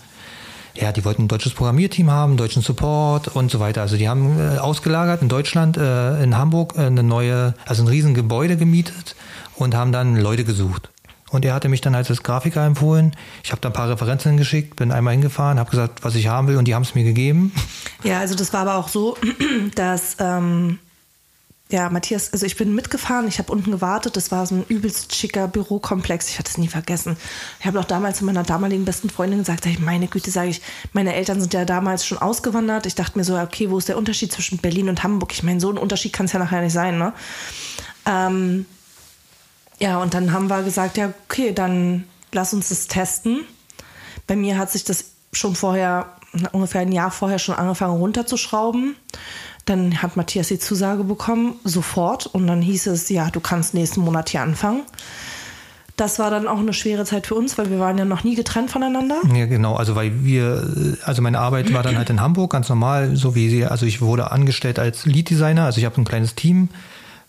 [SPEAKER 4] ja, die wollten ein deutsches Programmierteam haben, deutschen Support und so weiter. Also die haben äh, ausgelagert in Deutschland, äh, in Hamburg äh, eine neue, also ein riesen Gebäude gemietet und haben dann Leute gesucht. Und er hatte mich dann als Grafiker empfohlen. Ich habe da ein paar Referenzen geschickt, bin einmal hingefahren, habe gesagt, was ich haben will und die haben es mir gegeben.
[SPEAKER 3] Ja, also das war aber auch so, dass ähm, ja, Matthias, also ich bin mitgefahren, ich habe unten gewartet, das war so ein übelst schicker Bürokomplex, ich hatte es nie vergessen. Ich habe auch damals zu meiner damaligen besten Freundin gesagt, sag ich, meine Güte, sage ich, meine Eltern sind ja damals schon ausgewandert. Ich dachte mir so, okay, wo ist der Unterschied zwischen Berlin und Hamburg? Ich meine, so ein Unterschied kann es ja nachher nicht sein, ne? Ähm, ja, und dann haben wir gesagt, ja, okay, dann lass uns das testen. Bei mir hat sich das schon vorher, ungefähr ein Jahr vorher schon angefangen runterzuschrauben. Dann hat Matthias die Zusage bekommen, sofort. Und dann hieß es, ja, du kannst nächsten Monat hier anfangen. Das war dann auch eine schwere Zeit für uns, weil wir waren ja noch nie getrennt voneinander.
[SPEAKER 4] Ja, genau. Also weil wir, also meine Arbeit war dann halt in Hamburg, ganz normal, so wie sie, also ich wurde angestellt als Lead Designer, also ich habe ein kleines Team,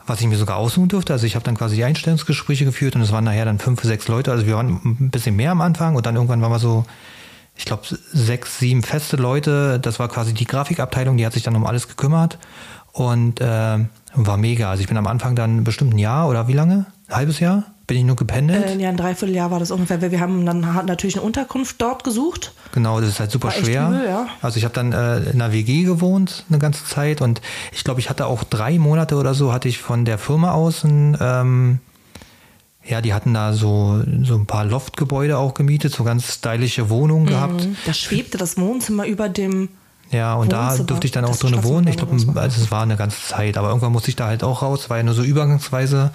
[SPEAKER 4] was ich mir sogar aussuchen durfte. Also ich habe dann quasi die Einstellungsgespräche geführt und es waren nachher dann fünf, sechs Leute. Also wir waren ein bisschen mehr am Anfang und dann irgendwann waren wir so, ich glaube, sechs, sieben feste Leute. Das war quasi die Grafikabteilung, die hat sich dann um alles gekümmert und äh, war mega. Also ich bin am Anfang dann bestimmt ein Jahr oder wie lange? Ein halbes Jahr? Bin ich nur gependelt?
[SPEAKER 3] Äh, ja, ein Dreivierteljahr war das ungefähr, weil wir haben dann natürlich eine Unterkunft dort gesucht.
[SPEAKER 4] Genau, das ist halt super
[SPEAKER 3] War
[SPEAKER 4] schwer.
[SPEAKER 3] übel, ja.
[SPEAKER 4] Also ich habe dann äh, in einer WG gewohnt eine ganze Zeit und ich glaube, ich hatte auch drei Monate oder so, hatte ich von der Firma aus ein, ähm, ja, die hatten da so, so ein paar Loftgebäude auch gemietet, so ganz stylische Wohnungen gehabt.
[SPEAKER 3] Da schwebte das Wohnzimmer über dem.
[SPEAKER 4] Ja, und da durfte ich dann auch
[SPEAKER 3] Das
[SPEAKER 4] drinnen wohnen. Ich glaube, also es war eine ganze Zeit, aber irgendwann musste ich da halt auch raus, war ja nur so übergangsweise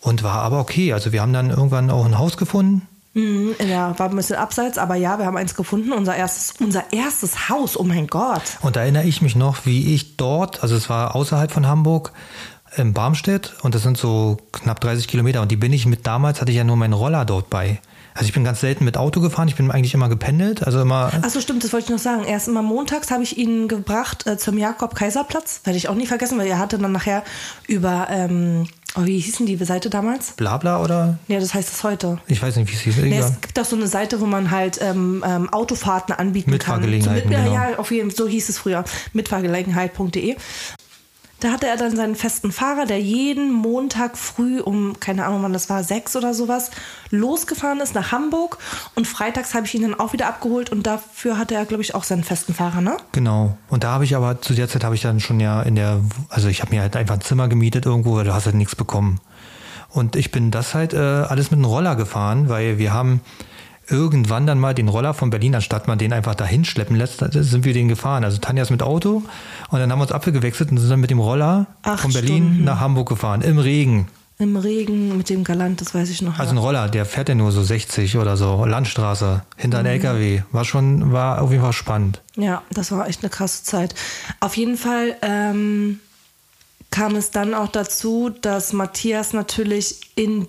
[SPEAKER 4] und war aber okay. Also wir haben dann irgendwann auch ein Haus gefunden.
[SPEAKER 3] Mhm, Ja, war ein bisschen abseits, aber ja, wir haben eins gefunden. Unser erstes, unser erstes Haus, oh mein Gott.
[SPEAKER 4] Und da erinnere ich mich noch, wie ich dort, also es war außerhalb von Hamburg, in Barmstedt und das sind so knapp 30 Kilometer und die bin ich mit, damals hatte ich ja nur meinen Roller dort bei. Also ich bin ganz selten mit Auto gefahren, ich bin eigentlich immer gependelt, also immer,
[SPEAKER 3] Achso, stimmt, das wollte ich noch sagen. Erst immer montags habe ich ihn gebracht äh, zum Jakob-Kaiser-Platz. Werde ich auch nie vergessen, weil er hatte dann nachher über, ähm, oh, wie hieß denn die Seite damals?
[SPEAKER 4] Blabla oder,
[SPEAKER 3] Ja, das heißt es heute.
[SPEAKER 4] ich weiß nicht, wie es hieß.
[SPEAKER 3] Nee, es gibt auch so eine Seite, wo man halt ähm, ähm, Autofahrten anbieten
[SPEAKER 4] Mitfahrgelegenheiten,
[SPEAKER 3] kann. So
[SPEAKER 4] genau.
[SPEAKER 3] Ja, auf jeden Fall, so hieß es früher. Mitfahrgelegenheit.de. Da hatte er dann seinen festen Fahrer, der jeden Montag früh um, keine Ahnung wann das war, sechs oder sowas, losgefahren ist nach Hamburg. Und freitags habe ich ihn dann auch wieder abgeholt und dafür hatte er, glaube ich, auch seinen festen Fahrer, ne?
[SPEAKER 4] Genau. Und da habe ich aber, zu der Zeit habe ich dann schon ja in der, also ich habe mir halt einfach ein Zimmer gemietet irgendwo, weil du hast halt nichts bekommen. Und ich bin das halt äh, alles mit einem Roller gefahren, weil wir haben irgendwann dann mal den Roller von Berlin, anstatt man den einfach dahin schleppen lässt, sind wir den gefahren. Also Tanja ist mit Auto und dann haben wir uns abgewechselt und sind dann mit dem Roller
[SPEAKER 3] Acht
[SPEAKER 4] von Berlin
[SPEAKER 3] Stunden.
[SPEAKER 4] nach Hamburg gefahren, im Regen.
[SPEAKER 3] Im Regen mit dem Galant, das weiß ich noch.
[SPEAKER 4] Also ein. Roller, der fährt ja nur so 60 oder so, Landstraße, hinter einem LKW. War schon, war auf jeden Fall spannend.
[SPEAKER 3] Ja, das war echt eine krasse Zeit. Auf jeden Fall ähm, kam es dann auch dazu, dass Matthias natürlich in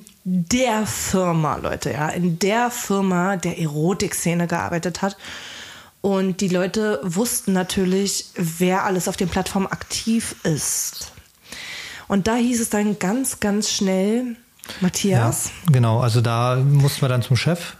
[SPEAKER 3] der Firma, Leute, ja, in der Firma der Erotikszene gearbeitet hat. Und die Leute wussten natürlich, wer alles auf den Plattformen aktiv ist. Und da hieß es dann ganz, ganz schnell, Matthias,
[SPEAKER 4] Ja, genau. Also da mussten wir dann zum Chef,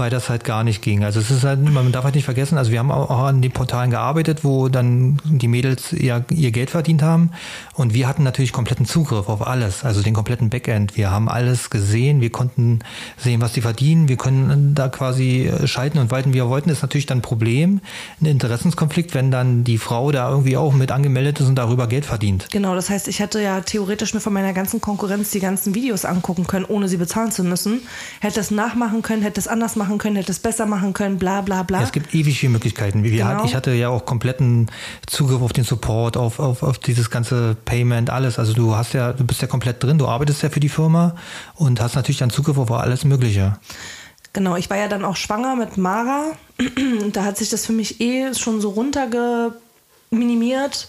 [SPEAKER 4] weil das halt gar nicht ging. Also es ist halt, man darf halt nicht vergessen, also wir haben auch an den Portalen gearbeitet, wo dann die Mädels ja ihr Geld verdient haben und wir hatten natürlich kompletten Zugriff auf alles, also den kompletten Backend. Wir haben alles gesehen, wir konnten sehen, was die verdienen, wir können da quasi schalten und walten, wie wir wollten. Ist natürlich dann ein Problem, ein Interessenskonflikt, wenn dann die Frau da irgendwie auch mit angemeldet ist und darüber Geld verdient.
[SPEAKER 3] Genau, das heißt, ich hätte ja theoretisch mir von meiner ganzen Konkurrenz die ganzen Videos angucken können, ohne sie bezahlen zu müssen. Hätte es nachmachen können, hätte es anders machen können, hätte es besser machen können, bla bla bla.
[SPEAKER 4] Ja, es gibt ewig viele Möglichkeiten. Wir
[SPEAKER 3] Genau.
[SPEAKER 4] hatten, ich hatte ja auch kompletten Zugriff auf den Support, auf, auf, auf dieses ganze Payment, alles. Also du hast ja, du bist ja komplett drin, du arbeitest ja für die Firma und hast natürlich dann Zugriff auf alles Mögliche.
[SPEAKER 3] Genau, ich war ja dann auch schwanger mit Mara. Und da hat sich das für mich eh schon so runtergeminimiert.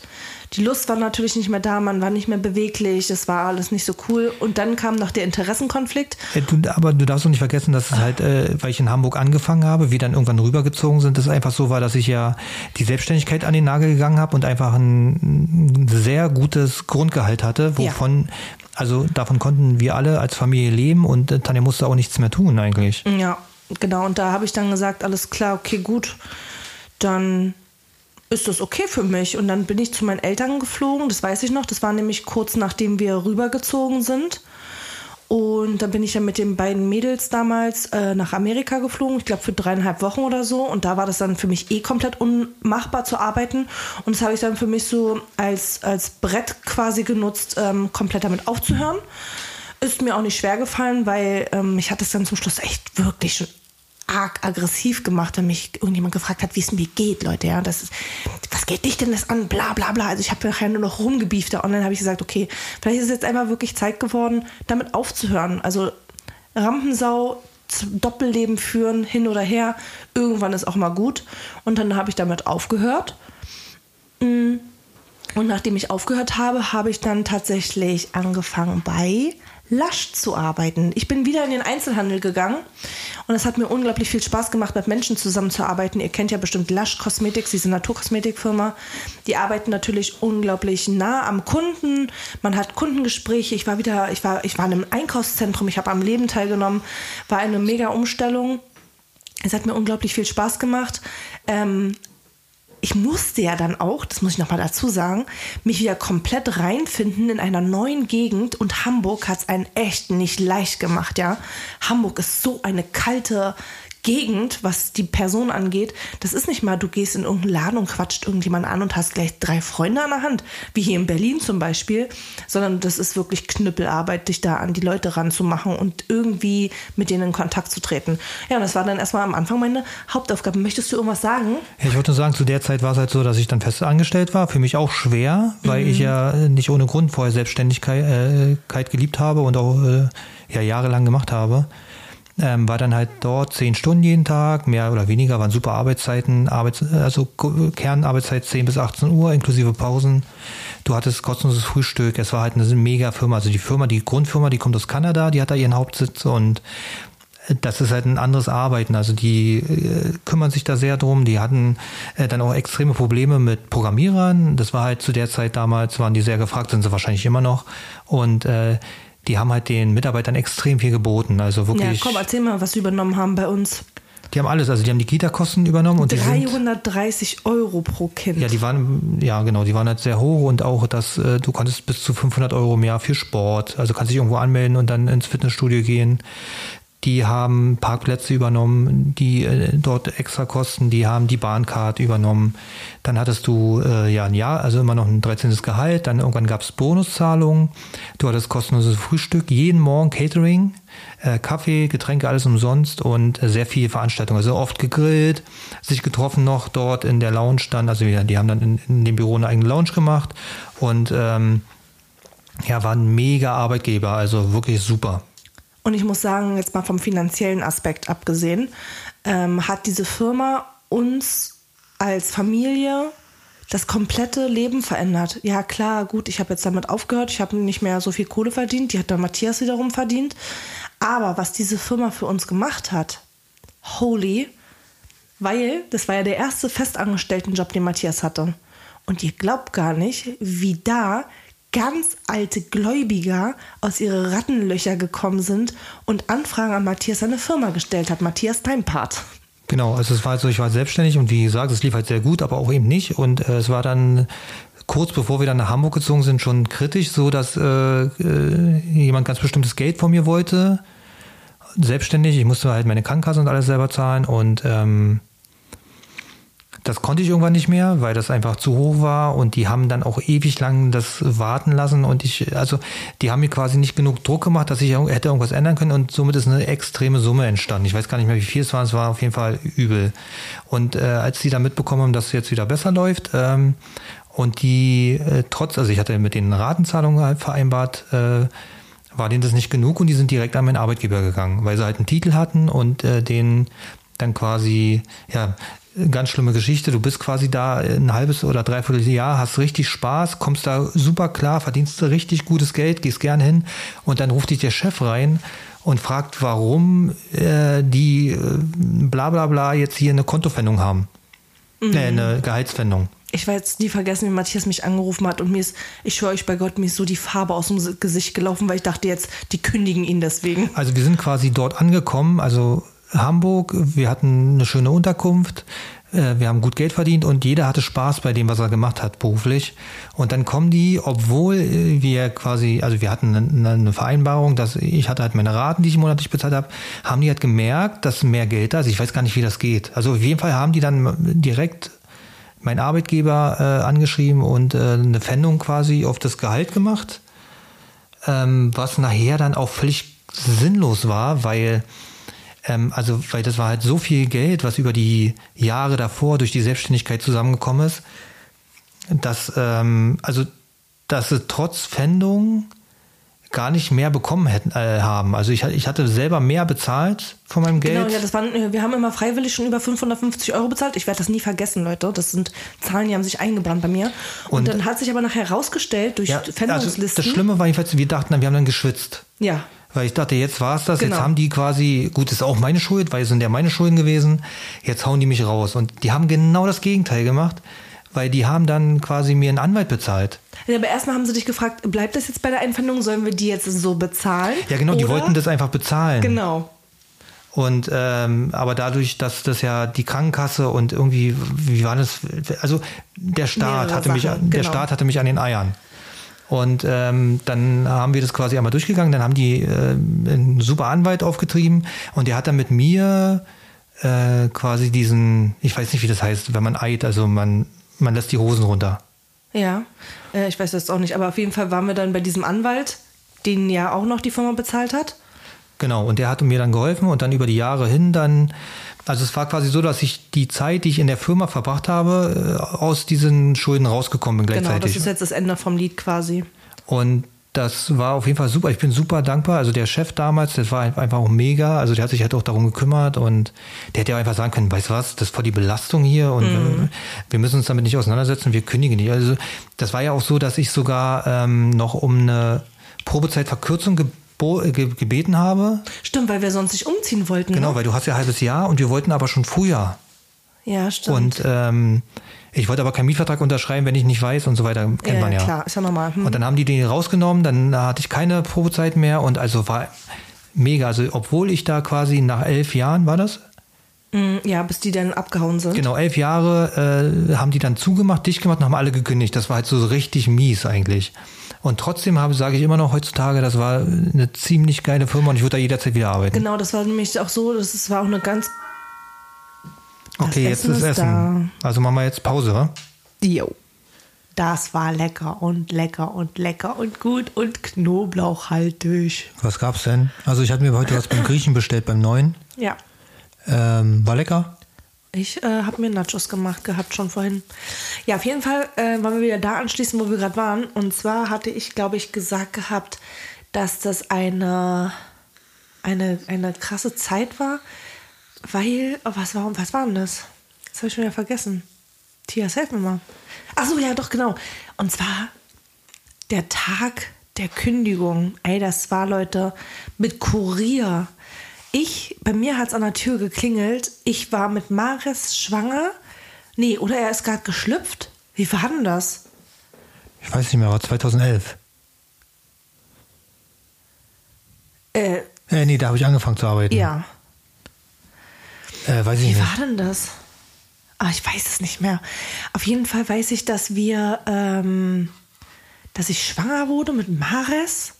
[SPEAKER 3] Die Lust war natürlich nicht mehr da, man war nicht mehr beweglich, es war alles nicht so cool. Und dann kam noch der Interessenkonflikt.
[SPEAKER 4] Äh, Du, aber du darfst doch nicht vergessen, dass es halt, äh, weil ich in Hamburg angefangen habe, wir dann irgendwann rübergezogen sind, dass es einfach so war, dass ich ja die Selbstständigkeit an den Nagel gegangen habe und einfach ein, ein sehr gutes Grundgehalt hatte, wovon, also davon konnten wir alle als Familie leben und äh, Tanja musste auch nichts mehr tun eigentlich.
[SPEAKER 3] Ja, genau. Und da habe ich dann gesagt, alles klar, okay, gut, dann ist das okay für mich. Und dann bin ich zu meinen Eltern geflogen, das weiß ich noch. Das war nämlich kurz nachdem wir rübergezogen sind. Und dann bin ich ja mit den beiden Mädels damals äh, nach Amerika geflogen, ich glaube für dreieinhalb Wochen oder so. Und da war das dann für mich eh komplett unmachbar zu arbeiten. Und das habe ich dann für mich so als, als Brett quasi genutzt, ähm, komplett damit aufzuhören. Ist mir auch nicht schwer gefallen, weil ähm, ich hatte es dann zum Schluss echt wirklich schon arg aggressiv gemacht, wenn mich irgendjemand gefragt hat, wie es mir geht, Leute. Ja, das ist, was geht dich denn das an? Bla bla bla. Also ich habe nachher nur noch rumgebieft. Da online habe ich gesagt, okay, vielleicht ist es jetzt einfach wirklich Zeit geworden, damit aufzuhören. Also Rampensau, Doppelleben führen, hin oder her. Irgendwann ist auch mal gut. Und dann habe ich damit aufgehört. Mm. Und nachdem ich aufgehört habe, habe ich dann tatsächlich angefangen bei Lush zu arbeiten. Ich bin wieder in den Einzelhandel gegangen und es hat mir unglaublich viel Spaß gemacht, mit Menschen zusammenzuarbeiten. Ihr kennt ja bestimmt Lush Cosmetics, diese Naturkosmetikfirma. Die arbeiten natürlich unglaublich nah am Kunden. Man hat Kundengespräche. Ich war wieder, ich war, ich war in einem Einkaufszentrum. Ich habe am Leben teilgenommen. War eine mega Umstellung. Es hat mir unglaublich viel Spaß gemacht. Ähm, ich musste ja dann auch, das muss ich nochmal dazu sagen, mich wieder komplett reinfinden in einer neuen Gegend und Hamburg hat es einen echt nicht leicht gemacht, ja. Hamburg ist so eine kalte Gegend, was die Person angeht. Das ist nicht mal, du gehst in irgendeinen Laden und quatscht irgendjemanden an und hast gleich drei Freunde an der Hand, wie hier in Berlin zum Beispiel, sondern das ist wirklich Knüppelarbeit, dich da an die Leute ranzumachen und irgendwie mit denen in Kontakt zu treten. Ja, und das war dann erstmal am Anfang meine Hauptaufgabe. Möchtest du irgendwas sagen?
[SPEAKER 4] Ja, ich wollte nur sagen, zu der Zeit war es halt so, dass ich dann fest angestellt war. Für mich auch schwer, weil ich ja nicht ohne Grund vorher Selbstständigkeit äh, geliebt habe und auch äh, ja, jahrelang gemacht habe. Ähm, war dann halt dort zehn Stunden jeden Tag, mehr oder weniger, waren super Arbeitszeiten, Arbeits also Kernarbeitszeit 10 bis 18 Uhr, inklusive Pausen. Du hattest kostenloses Frühstück, es war halt eine mega Firma. Also die Firma, die Grundfirma, die kommt aus Kanada, die hat da ihren Hauptsitz und das ist halt ein anderes Arbeiten. Also die äh, kümmern sich da sehr drum. Die hatten äh, dann auch extreme Probleme mit Programmierern. Das war halt zu der Zeit damals, waren die sehr gefragt, sind sie wahrscheinlich immer noch. Und äh, die haben halt den Mitarbeitern extrem viel geboten. Also
[SPEAKER 3] Ja,
[SPEAKER 4] wirklich,
[SPEAKER 3] komm, erzähl mal, was sie übernommen haben bei uns.
[SPEAKER 4] die haben alles. Also die haben die Kita-Kosten übernommen und die sind
[SPEAKER 3] 330 Euro pro Kind.
[SPEAKER 4] ja, die waren, ja genau, die waren halt sehr hoch und auch, dass äh, du konntest bis zu 500 Euro im Jahr für Sport, also kannst dich irgendwo anmelden und dann ins Fitnessstudio gehen. Die haben Parkplätze übernommen, die äh, dort extra kosten, die haben die Bahncard übernommen. Dann hattest du äh, ja ein Jahr, also immer noch ein 13. Gehalt, dann irgendwann gab es Bonuszahlungen, du hattest kostenloses Frühstück, jeden Morgen Catering, äh, Kaffee, Getränke, alles umsonst und äh, sehr viele Veranstaltungen. Also oft gegrillt, sich getroffen noch dort in der Lounge dann, also wir, die haben dann in, in dem Büro eine eigene Lounge gemacht und ähm, ja, war ein mega Arbeitgeber, also wirklich super.
[SPEAKER 3] Und ich muss sagen, jetzt mal vom finanziellen Aspekt abgesehen, ähm, hat diese Firma uns als Familie das komplette Leben verändert. Ja, klar, gut, ich habe jetzt damit aufgehört, ich habe nicht mehr so viel Kohle verdient, die hat dann Matthias wiederum verdient. Aber was diese Firma für uns gemacht hat, holy, weil das war ja der erste Festangestelltenjob, den Matthias hatte. Und ihr glaubt gar nicht, wie da ganz alte Gläubiger aus ihren Rattenlöcher gekommen sind und Anfragen an Matthias seine Firma gestellt hat. Matthias, dein Part.
[SPEAKER 4] Genau, also es war so, ich war selbstständig und wie gesagt, es lief halt sehr gut, aber auch eben nicht. Und äh, es war dann kurz bevor wir dann nach Hamburg gezogen sind, schon kritisch, so dass äh, äh, jemand ganz bestimmtes Geld von mir wollte. Selbstständig, ich musste halt meine Krankenkasse und alles selber zahlen und ähm, das konnte ich irgendwann nicht mehr, weil das einfach zu hoch war und die haben dann auch ewig lang das warten lassen und ich, also die haben mir quasi nicht genug Druck gemacht, dass ich hätte irgendwas ändern können und somit ist eine extreme Summe entstanden. Ich weiß gar nicht mehr, wie viel es war, es war auf jeden Fall übel. Und äh, als die dann mitbekommen haben, dass es jetzt wieder besser läuft ähm, und die äh, trotz, also ich hatte mit den Ratenzahlungen halt vereinbart, äh, war denen das nicht genug und die sind direkt an meinen Arbeitgeber gegangen, weil sie halt einen Titel hatten und äh, den dann quasi, ja, ganz schlimme Geschichte. Du bist quasi da ein halbes oder dreiviertel Jahr, hast richtig Spaß, kommst da super klar, verdienst richtig gutes Geld, gehst gern hin und dann ruft dich der Chef rein und fragt, warum äh, die äh, bla bla bla jetzt hier eine Kontofendung haben. Mhm. Äh, eine Gehaltsfendung.
[SPEAKER 3] Ich werde jetzt nie vergessen, wie Matthias mich angerufen hat und mir ist, ich schwöre euch bei Gott, mir ist so die Farbe aus dem Gesicht gelaufen, weil ich dachte jetzt, die kündigen ihn deswegen.
[SPEAKER 4] Also wir sind quasi dort angekommen, also Hamburg. Wir hatten eine schöne Unterkunft. Äh, wir haben gut Geld verdient und jeder hatte Spaß bei dem, was er gemacht hat beruflich. Und dann kommen die, obwohl wir quasi, also wir hatten eine Vereinbarung, dass ich hatte halt meine Raten, die ich monatlich bezahlt habe, haben die halt gemerkt, dass mehr Geld da ist. Ich weiß gar nicht, wie das geht. Also auf jeden Fall haben die dann direkt meinen Arbeitgeber äh, angeschrieben und äh, eine Pfändung quasi auf das Gehalt gemacht, ähm, was nachher dann auch völlig sinnlos war, weil ähm, also, weil das war halt so viel Geld, was über die Jahre davor durch die Selbstständigkeit zusammengekommen ist, dass, ähm, also, dass sie trotz Pfändung gar nicht mehr bekommen hätten äh, haben. Also ich, ich hatte selber mehr bezahlt von meinem Geld. Genau,
[SPEAKER 3] ja, das waren, äh, wir haben immer freiwillig schon über 550 Euro bezahlt. Ich werde das nie vergessen, Leute. Das sind Zahlen, die haben sich eingebrannt bei mir. Und, und dann hat sich aber nachher herausgestellt durch ja, Pfändungslisten.
[SPEAKER 4] Also das Schlimme war jedenfalls, wir dachten, wir haben dann geschwitzt.
[SPEAKER 3] Ja.
[SPEAKER 4] Weil ich dachte, jetzt war es das, genau. jetzt haben die quasi, gut, ist auch meine Schuld, weil es sind ja meine Schulden gewesen, jetzt hauen die mich raus. Und die haben genau das Gegenteil gemacht, weil die haben dann quasi mir einen Anwalt bezahlt.
[SPEAKER 3] Ja, aber erstmal haben sie dich gefragt, bleibt das jetzt bei der Einpfändung, sollen wir die jetzt so bezahlen?
[SPEAKER 4] Ja, genau, Oder? die wollten das einfach bezahlen.
[SPEAKER 3] Genau.
[SPEAKER 4] Und ähm, aber dadurch, dass das ja die Krankenkasse und irgendwie, wie war das? Also der Staat Mehrere hatte Sachen, mich, der genau. Staat hatte mich an den Eiern. Und ähm, dann haben wir das quasi einmal durchgegangen. Dann haben die äh, einen super Anwalt aufgetrieben und der hat dann mit mir äh, quasi diesen, ich weiß nicht, wie das heißt, wenn man eilt, also man, man lässt die Hosen runter.
[SPEAKER 3] Ja, äh, ich weiß das auch nicht, aber auf jeden Fall waren wir dann bei diesem Anwalt, den ja auch noch die Firma bezahlt hat.
[SPEAKER 4] Genau, und der hat mir dann geholfen und dann über die Jahre hin dann also es war quasi so, dass ich die Zeit, die ich in der Firma verbracht habe, äh, aus diesen Schulden rausgekommen bin gleichzeitig. Genau,
[SPEAKER 3] das ist jetzt das Ende vom Lied quasi.
[SPEAKER 4] Und das war auf jeden Fall super. Ich bin super dankbar. Also der Chef damals, das war einfach auch mega. Also der hat sich halt auch darum gekümmert und der hätte ja einfach sagen können, weißt du was, das ist voll die Belastung hier und mm. wir müssen uns damit nicht auseinandersetzen, wir kündigen nicht. Also das war ja auch so, dass ich sogar ähm, noch um eine Probezeitverkürzung ge gebeten habe.
[SPEAKER 3] Stimmt, weil wir sonst nicht umziehen wollten.
[SPEAKER 4] Genau,
[SPEAKER 3] ne?
[SPEAKER 4] weil du hast ja ein halbes Jahr und wir wollten aber schon früher.
[SPEAKER 3] Ja, stimmt.
[SPEAKER 4] Und ähm, ich wollte aber keinen Mietvertrag unterschreiben, wenn ich nicht weiß und so weiter. Kennt ja, man ja.
[SPEAKER 3] klar, ist ja normal. Hm.
[SPEAKER 4] Und dann haben die den rausgenommen, dann hatte ich keine Probezeit mehr und also war mega. Also obwohl ich da quasi nach elf Jahren, war das?
[SPEAKER 3] Mm, ja, bis die dann abgehauen sind.
[SPEAKER 4] Genau, elf Jahre äh, haben die dann zugemacht, dicht gemacht und haben alle gekündigt. Das war halt so richtig mies eigentlich. Und trotzdem habe, sage ich immer noch heutzutage, das war eine ziemlich geile Firma und ich würde da jederzeit wieder arbeiten.
[SPEAKER 3] Genau, das war nämlich auch so, das war auch eine ganz.
[SPEAKER 4] Okay, jetzt ist, ist Essen. Da. Also machen wir jetzt Pause, wa?
[SPEAKER 3] Jo. Das war lecker und lecker und lecker und gut und knoblauchhaltig.
[SPEAKER 4] Was gab's denn? Also ich hatte mir heute was beim Griechen bestellt, beim neuen.
[SPEAKER 3] Ja.
[SPEAKER 4] Ähm, war lecker?
[SPEAKER 3] Ich äh, habe mir Nachos gemacht gehabt schon vorhin. Ja, auf jeden Fall äh, wollen wir wieder da anschließen, wo wir gerade waren. Und zwar hatte ich, glaube ich, gesagt gehabt, dass das eine, eine, eine krasse Zeit war, weil, oh, was war, was war denn das? Das habe ich schon wieder vergessen. Tias, helf mir mal. Ach so, ja, doch, genau. Und zwar der Tag der Kündigung. Ey, das war, Leute, mit Kurier. Ich, bei mir hat es an der Tür geklingelt. Ich war mit Maris schwanger. Nee, oder er ist gerade geschlüpft. Wie war denn das?
[SPEAKER 4] Ich weiß nicht mehr, aber 2011.
[SPEAKER 3] Äh,
[SPEAKER 4] äh nee, da habe ich angefangen zu arbeiten.
[SPEAKER 3] Ja.
[SPEAKER 4] Äh, weiß ich
[SPEAKER 3] Wie
[SPEAKER 4] nicht.
[SPEAKER 3] war denn das? Ah, ich weiß es nicht mehr. Auf jeden Fall weiß ich, dass wir, ähm, dass ich schwanger wurde mit Mares.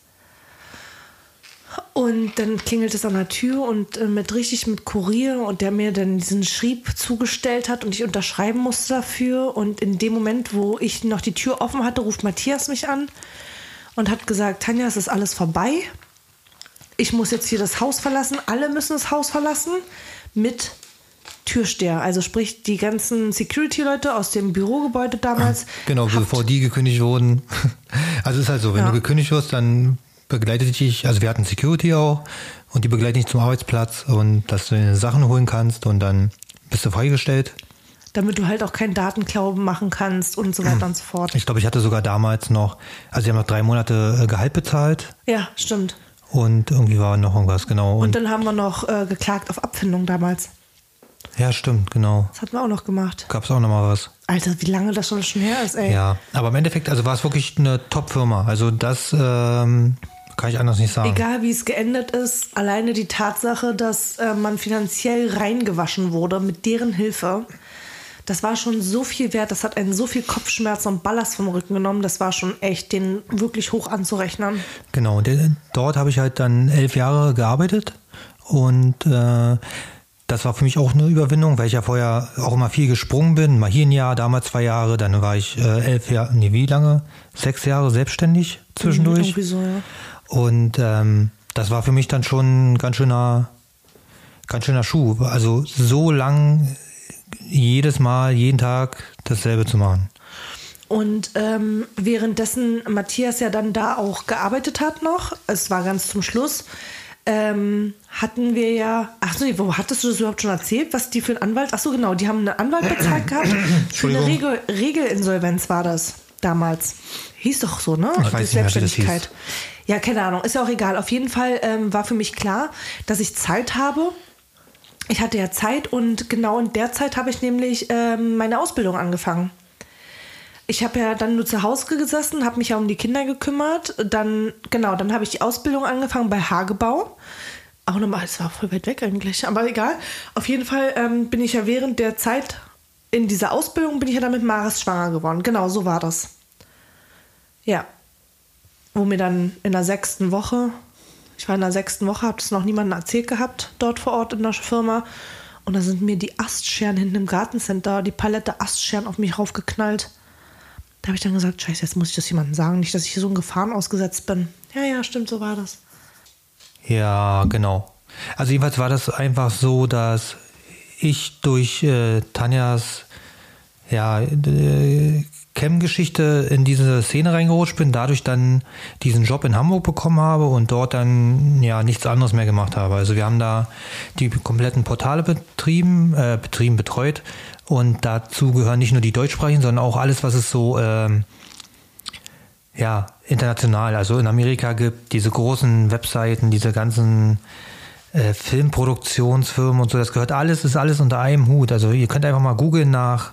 [SPEAKER 3] Und dann klingelt es an der Tür und äh, mit richtig mit Kurier und der mir dann diesen Schrieb zugestellt hat und ich unterschreiben musste dafür. Und in dem Moment, wo ich noch die Tür offen hatte, ruft Matthias mich an und hat gesagt, Tanja, es ist alles vorbei. Ich muss jetzt hier das Haus verlassen. Alle müssen das Haus verlassen mit Türsteher. Also sprich die ganzen Security-Leute aus dem Bürogebäude damals.
[SPEAKER 4] Genau, bevor die gekündigt wurden. Also es ist halt so, wenn
[SPEAKER 3] Ja.
[SPEAKER 4] du gekündigt wirst, dann begleitet dich, also wir hatten Security auch und die begleiten dich zum Arbeitsplatz und dass du deine Sachen holen kannst und dann bist du freigestellt.
[SPEAKER 3] damit du halt auch keinen Datenklau machen kannst und so weiter und so fort.
[SPEAKER 4] Ich glaube, ich hatte sogar damals noch, also sie haben noch drei Monate äh, Gehalt bezahlt
[SPEAKER 3] Ja, stimmt.
[SPEAKER 4] und irgendwie war noch irgendwas, genau.
[SPEAKER 3] Und
[SPEAKER 4] Und,
[SPEAKER 3] dann haben wir noch äh, geklagt auf Abfindung damals.
[SPEAKER 4] ja, stimmt, genau.
[SPEAKER 3] Das hatten wir auch noch gemacht.
[SPEAKER 4] Gab es auch noch mal was.
[SPEAKER 3] Alter, wie lange das schon schon her ist, ey.
[SPEAKER 4] Ja, aber im Endeffekt, also war es wirklich eine Top-Firma. Also das ähm, kann ich anders nicht sagen.
[SPEAKER 3] Egal wie es geendet ist, alleine die Tatsache, dass äh, man finanziell reingewaschen wurde mit deren Hilfe, das war schon so viel wert, das hat einen so viel Kopfschmerz und Ballast vom Rücken genommen, das war schon echt, den wirklich hoch anzurechnen.
[SPEAKER 4] Genau, de- dort habe ich halt dann elf Jahre gearbeitet und äh, das war für mich auch eine Überwindung, weil ich ja vorher auch immer viel gesprungen bin. Mal hier ein Jahr, damals zwei Jahre, dann war ich äh, elf Jahre, nee, wie lange? Sechs Jahre selbstständig zwischendurch.
[SPEAKER 3] Irgendwie so, ja.
[SPEAKER 4] Und ähm, das war für mich dann schon ein ganz schöner, ganz schöner Schuh. Also so lang jedes Mal, jeden Tag dasselbe zu machen.
[SPEAKER 3] Und ähm, währenddessen Matthias ja dann da auch gearbeitet hat noch, es war ganz zum Schluss, ähm, hatten wir ja, ach so, wo hattest du das überhaupt schon erzählt, was die für einen Anwalt, ach so genau, die haben einen Anwalt bezahlt gehabt, für eine. Regel, Regelinsolvenz war das damals. Hieß doch so, ne?
[SPEAKER 4] Ich weiß
[SPEAKER 3] Die
[SPEAKER 4] nicht mehr, wie das
[SPEAKER 3] Selbstständigkeit.
[SPEAKER 4] hieß.
[SPEAKER 3] Ja, keine Ahnung, ist ja auch egal. Auf jeden Fall ähm, war für mich klar, dass ich Zeit habe. Ich hatte ja Zeit und genau in der Zeit habe ich nämlich ähm, meine Ausbildung angefangen. Ich habe ja dann nur zu Hause gesessen, habe mich ja um die Kinder gekümmert. Dann, genau, dann habe ich die Ausbildung angefangen bei Hagebau. Auch nochmal, es war voll weit weg eigentlich, aber egal. Auf jeden Fall ähm, bin ich ja während der Zeit in dieser Ausbildung, bin ich ja dann mit Maris schwanger geworden. Genau, so war das. Ja. Wo mir dann in der sechsten Woche, ich war in der sechsten Woche, habe das noch niemandem erzählt gehabt, dort vor Ort in der Firma. Und da sind mir die Astscheren hinten im Gartencenter, die Palette Astscheren auf mich raufgeknallt. Da habe ich dann gesagt, scheiße, jetzt muss ich das jemandem sagen, nicht, dass ich hier so in Gefahren ausgesetzt bin. Ja, ja, stimmt, so war das.
[SPEAKER 4] Ja, genau. Also jedenfalls war das einfach so, dass ich durch äh, Tanjas ja, äh, Cam-Geschichte in diese Szene reingerutscht bin, dadurch dann diesen Job in Hamburg bekommen habe und dort dann ja nichts anderes mehr gemacht habe. Also wir haben da die kompletten Portale betrieben, äh, betrieben, betreut und dazu gehören nicht nur die deutschsprachigen, sondern auch alles, was es so ähm, ja, international, also in Amerika gibt, diese großen Webseiten, diese ganzen äh, Filmproduktionsfirmen und so, das gehört alles, ist alles unter einem Hut. Also ihr könnt einfach mal googeln nach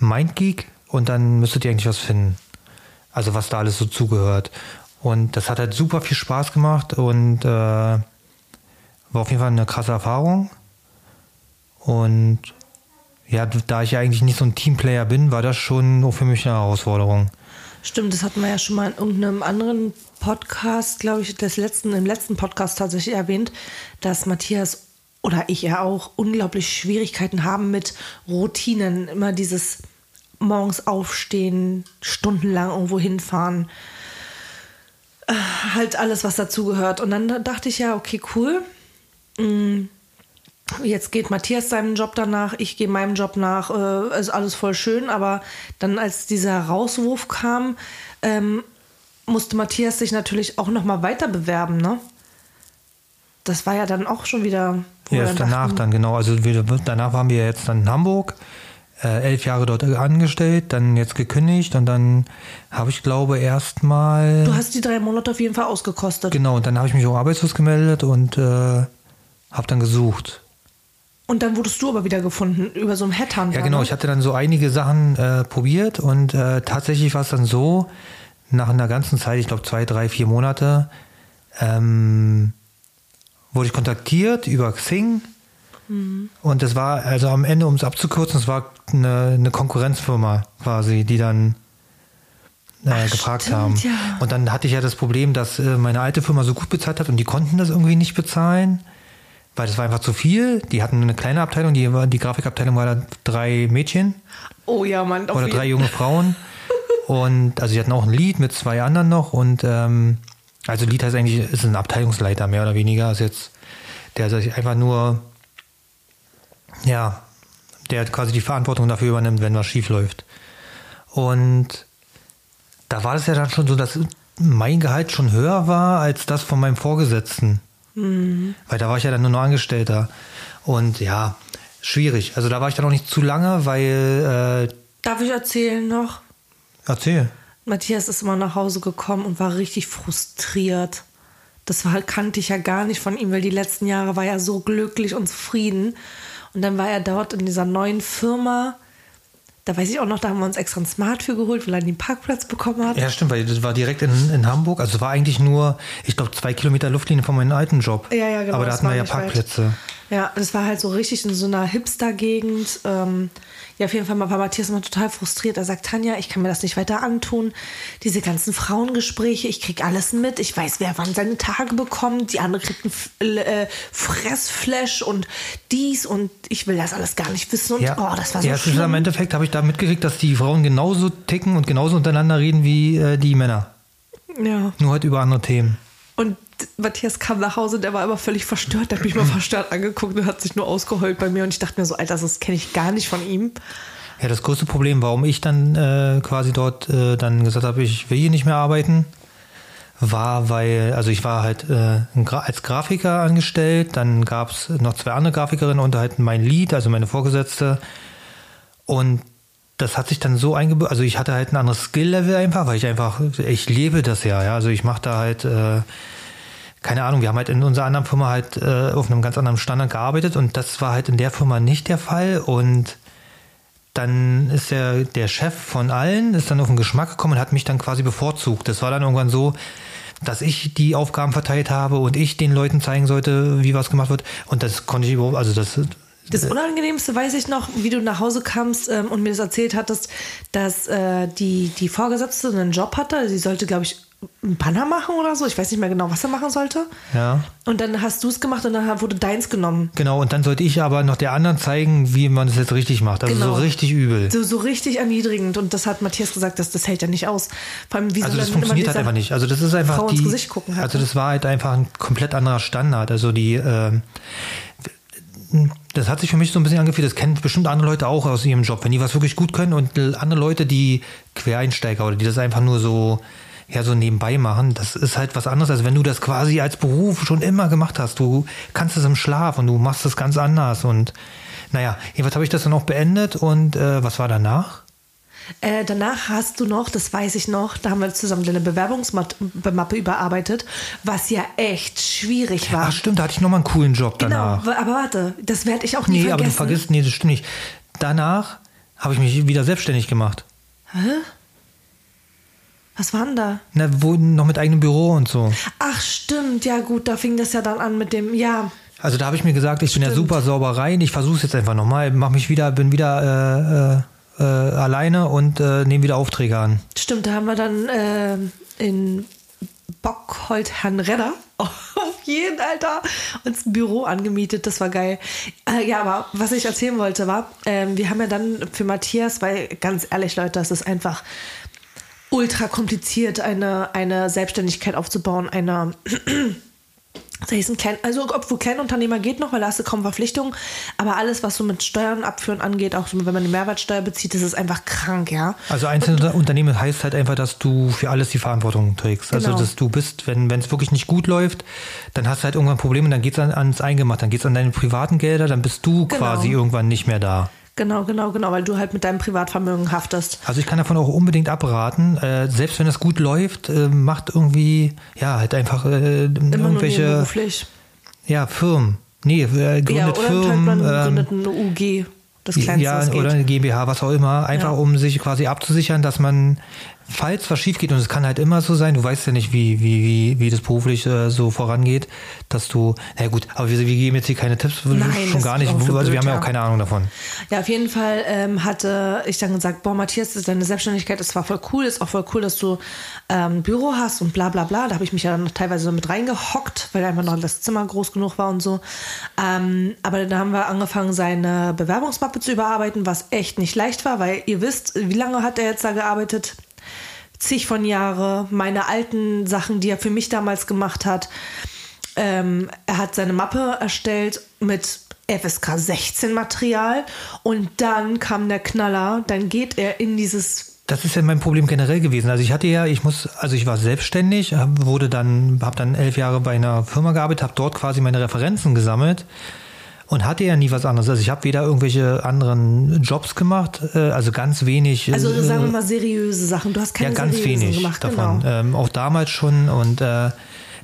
[SPEAKER 4] MindGeek und dann müsstet ihr eigentlich was finden. Also was da alles so zugehört. Und das hat halt super viel Spaß gemacht und äh, war auf jeden Fall eine krasse Erfahrung. Und ja, da ich ja eigentlich nicht so ein Teamplayer bin, war das schon auch für mich eine Herausforderung.
[SPEAKER 3] Stimmt, das hatten wir ja schon mal in irgendeinem anderen Podcast, glaube ich, des letzten, im letzten Podcast tatsächlich erwähnt, dass Matthias oder ich ja auch unglaublich Schwierigkeiten haben mit Routinen. Immer dieses morgens aufstehen, stundenlang irgendwo hinfahren. Äh, halt alles, was dazugehört. Und dann dachte ich ja, okay, cool. Mm, Jetzt geht Matthias seinem Job danach, ich gehe meinem Job nach, äh, ist alles voll schön, aber dann als dieser Rauswurf kam, ähm, musste Matthias sich natürlich auch nochmal weiter bewerben, ne? Das war ja dann auch schon wieder.
[SPEAKER 4] Ja, danach
[SPEAKER 3] dachten,
[SPEAKER 4] dann, genau. Also wir, danach waren wir jetzt dann in Hamburg, äh, elf Jahre dort angestellt, dann jetzt gekündigt und dann habe ich glaube erstmal.
[SPEAKER 3] Du hast die drei Monate auf jeden Fall ausgekostet.
[SPEAKER 4] Genau, und dann habe ich mich auch arbeitslos gemeldet und äh, habe dann gesucht.
[SPEAKER 3] Und dann wurdest du aber wieder gefunden über so einen Headhunter.
[SPEAKER 4] Ja, genau.
[SPEAKER 3] ne?
[SPEAKER 4] Ich hatte dann so einige Sachen äh, probiert und äh, tatsächlich war es dann so, nach einer ganzen Zeit, ich glaube zwei, drei, vier Monate, ähm, wurde ich kontaktiert über Xing.
[SPEAKER 3] Mhm.
[SPEAKER 4] Und es war, also am Ende, um es abzukürzen, es war eine, eine Konkurrenzfirma quasi, die dann äh,
[SPEAKER 3] Ach,
[SPEAKER 4] gefragt
[SPEAKER 3] stimmt,
[SPEAKER 4] haben.
[SPEAKER 3] ja.
[SPEAKER 4] Und dann hatte ich ja das Problem, dass äh, meine alte Firma so gut bezahlt hat und die konnten das irgendwie nicht bezahlen, weil das war einfach zu viel. Die hatten eine kleine Abteilung, die, die Grafikabteilung war da drei Mädchen
[SPEAKER 3] Oh ja, Mann.
[SPEAKER 4] oder drei junge Frauen. Und also sie hatten auch ein Lied mit zwei anderen noch und ähm, also Lied heißt eigentlich, ist ein Abteilungsleiter mehr oder weniger, ist jetzt, der sich einfach nur, ja, der quasi die Verantwortung dafür übernimmt, wenn was schief läuft. Und da war es ja dann schon so, dass mein Gehalt schon höher war als das von meinem Vorgesetzten. Weil da war ich ja dann nur noch Angestellter. Und ja, schwierig. Also da war ich dann auch nicht zu lange, weil, äh,
[SPEAKER 3] Darf ich erzählen noch?
[SPEAKER 4] erzähl.
[SPEAKER 3] Matthias ist immer nach Hause gekommen und war richtig frustriert. Das war, kannte ich ja gar nicht von ihm, weil die letzten Jahre war er so glücklich und zufrieden. Und dann war er dort in dieser neuen Firma. Da weiß ich auch noch, da haben wir uns extra ein Smart für geholt, weil er den Parkplatz bekommen hat.
[SPEAKER 4] Ja, stimmt, weil das war direkt in, in Hamburg. Also es war eigentlich nur, ich glaube, zwei Kilometer Luftlinie von meinem alten Job.
[SPEAKER 3] Ja, ja, genau,
[SPEAKER 4] Aber da hatten wir ja
[SPEAKER 3] nicht weit. Ja, das war halt so richtig in so einer Hipster-Gegend. Ähm, ja, auf jeden Fall war Matthias immer total frustriert. Er sagt, Tanja, ich kann mir das nicht weiter antun. Diese ganzen Frauengespräche, ich krieg alles mit. Ich weiß, wer wann seine Tage bekommt. Die andere kriegt ein F äh, Fressflash und dies und ich will das alles gar nicht wissen. Und
[SPEAKER 4] Ja,
[SPEAKER 3] oh, das war so
[SPEAKER 4] ja, es ist am
[SPEAKER 3] schlimm.
[SPEAKER 4] Endeffekt habe ich da mitgekriegt, dass die Frauen genauso ticken und genauso untereinander reden wie äh, die Männer.
[SPEAKER 3] Ja.
[SPEAKER 4] Nur halt über andere Themen.
[SPEAKER 3] Und Matthias kam nach Hause, der war immer völlig verstört. Der hat mich mal verstört angeguckt und hat sich nur ausgeheult bei mir. Und ich dachte mir so, Alter, das kenne ich gar nicht von ihm.
[SPEAKER 4] Ja, das größte Problem, warum ich dann äh, quasi dort äh, dann gesagt habe, ich will hier nicht mehr arbeiten, war, weil, also ich war halt äh, als Grafiker angestellt, dann gab es noch zwei andere Grafikerinnen und halt mein Lead, also meine Vorgesetzte. Und das hat sich dann so eingebaut, also ich hatte halt ein anderes Skill-Level einfach, weil ich einfach, ich lebe das ja, ja. Also ich mache da halt, äh, keine Ahnung, wir haben halt in unserer anderen Firma halt äh, auf einem ganz anderen Standard gearbeitet und das war halt in der Firma nicht der Fall und dann ist der, der Chef von allen, ist dann auf den Geschmack gekommen und hat mich dann quasi bevorzugt. Das war dann irgendwann so, dass ich die Aufgaben verteilt habe und ich den Leuten zeigen sollte, wie was gemacht wird. Und das konnte ich überhaupt, also das,
[SPEAKER 3] Das Unangenehmste weiß ich noch, wie du nach Hause kamst ähm, und mir das erzählt hattest, dass äh, die, die Vorgesetzte einen Job hatte. Sie sollte, glaube ich, einen Banner machen oder so. Ich weiß nicht mehr genau, was er machen sollte.
[SPEAKER 4] ja.
[SPEAKER 3] Und dann hast du es gemacht und dann wurde deins genommen.
[SPEAKER 4] Genau, und dann sollte ich aber noch der anderen zeigen, wie man es jetzt richtig macht. Also
[SPEAKER 3] Genau.
[SPEAKER 4] so richtig übel.
[SPEAKER 3] So, so richtig erniedrigend. Und das hat Matthias gesagt, dass das hält ja nicht aus. Vor allem, wie
[SPEAKER 4] Also das funktioniert halt einfach nicht. Also das ist einfach
[SPEAKER 3] Frau
[SPEAKER 4] die.
[SPEAKER 3] Gesicht gucken halt,
[SPEAKER 4] also
[SPEAKER 3] ne?
[SPEAKER 4] das war halt einfach ein komplett anderer Standard. Also die. ähm, das hat sich für mich so ein bisschen angefühlt, das kennen bestimmt andere Leute auch aus ihrem Job, wenn die was wirklich gut können und äh, andere Leute, die Quereinsteiger oder die das einfach nur so, ja, so nebenbei machen, das ist halt was anderes, als wenn du das quasi als Beruf schon immer gemacht hast. Du kannst es im Schlaf und du machst es ganz anders und naja, jedenfalls habe ich das dann auch beendet und äh, was war danach?
[SPEAKER 3] Äh, danach hast du noch, das weiß ich noch, da haben wir zusammen deine Bewerbungsmappe überarbeitet, was ja echt schwierig war.
[SPEAKER 4] Ach stimmt, da hatte ich nochmal einen coolen Job
[SPEAKER 3] genau,
[SPEAKER 4] danach.
[SPEAKER 3] wa- aber warte, das werde ich auch nie
[SPEAKER 4] Nee,
[SPEAKER 3] vergessen.
[SPEAKER 4] aber du vergisst, nee, das stimmt nicht. Danach habe ich mich wieder selbstständig gemacht.
[SPEAKER 3] Was war denn da?
[SPEAKER 4] Na, wo, noch mit eigenem Büro und so.
[SPEAKER 3] Ach stimmt, ja gut, da fing das ja dann an mit dem, ja,
[SPEAKER 4] Also da habe ich mir gesagt, ich bin ja
[SPEAKER 3] Stimmt.
[SPEAKER 4] super sauber rein, ich versuche es jetzt einfach nochmal, mach mich wieder, bin wieder äh, äh, äh, alleine und äh, nehme wieder Aufträge an.
[SPEAKER 3] stimmt, da haben wir dann äh, in Bockhold Herrn Redder auf jeden Alter uns ein Büro angemietet, das war geil. Äh, ja, aber was ich erzählen wollte war, ähm, wir haben ja dann für Matthias, weil ganz ehrlich Leute, das ist einfach ultra kompliziert, eine, eine Selbstständigkeit aufzubauen, eine das heißt ein klein, also obwohl Kleinunternehmer geht noch, weil da hast du kaum Verpflichtungen, aber alles, was so mit Steuern abführen angeht, auch wenn man die Mehrwertsteuer bezieht, das ist einfach krank, ja.
[SPEAKER 4] Also einzelne Unternehmen heißt halt einfach, dass du für alles die Verantwortung trägst. Also
[SPEAKER 3] Genau.
[SPEAKER 4] dass du bist, wenn es wirklich nicht gut läuft, dann hast du halt irgendwann Probleme, dann geht's an, ans Eingemacht, dann geht's an deine privaten Gelder, dann bist du
[SPEAKER 3] Genau.
[SPEAKER 4] quasi irgendwann nicht mehr da.
[SPEAKER 3] Genau, genau, genau, weil du halt mit deinem Privatvermögen haftest.
[SPEAKER 4] Also ich kann davon auch unbedingt abraten. Äh, selbst wenn es gut läuft, äh, macht irgendwie, ja, halt einfach äh, irgendwelche ja, Firmen. Nee, äh, gründet
[SPEAKER 3] Ja, oder
[SPEAKER 4] Firmen.
[SPEAKER 3] halt man
[SPEAKER 4] ähm,
[SPEAKER 3] gründet eine UG, das Kleinste,
[SPEAKER 4] ja, oder eine GmbH, was auch immer, einfach
[SPEAKER 3] Ja.
[SPEAKER 4] um sich quasi abzusichern, dass man, falls was schief geht, und es kann halt immer so sein, du weißt ja nicht, wie, wie, wie, wie das beruflich äh, so vorangeht, dass du, na gut, aber wir, wir geben jetzt hier keine Tipps,
[SPEAKER 3] Nein,
[SPEAKER 4] schon gar
[SPEAKER 3] ist
[SPEAKER 4] nicht, also wir
[SPEAKER 3] blöd,
[SPEAKER 4] haben ja auch keine Ahnung davon.
[SPEAKER 3] Ja, auf jeden Fall ähm, hatte ich dann gesagt, boah, Matthias, das ist deine Selbstständigkeit, das war voll cool, ist auch voll cool, dass du ähm, ein Büro hast und bla bla bla. Da habe ich mich ja dann noch teilweise so mit reingehockt, weil einfach noch das Zimmer groß genug war und so. Ähm, aber dann haben wir angefangen, seine Bewerbungsmappe zu überarbeiten, was echt nicht leicht war, weil ihr wisst, wie lange hat er jetzt da gearbeitet? Zig von Jahre, meine alten Sachen, die er für mich damals gemacht hat. Ähm, er hat seine Mappe erstellt mit FSK 16 Material und dann kam der Knaller, dann geht er in dieses
[SPEAKER 4] Das ist ja mein Problem generell gewesen. Also ich hatte ja, ich muss, also ich war selbstständig, wurde dann, habe dann elf Jahre bei einer Firma gearbeitet, habe dort quasi meine Referenzen gesammelt und hatte ja nie was anderes. Also ich habe weder irgendwelche anderen Jobs gemacht, äh, also ganz wenig.
[SPEAKER 3] Also
[SPEAKER 4] äh,
[SPEAKER 3] sagen wir mal seriöse Sachen. Du hast keine
[SPEAKER 4] ja, ganz wenig
[SPEAKER 3] gemacht,
[SPEAKER 4] davon.
[SPEAKER 3] genau.
[SPEAKER 4] Ähm, auch damals schon und äh,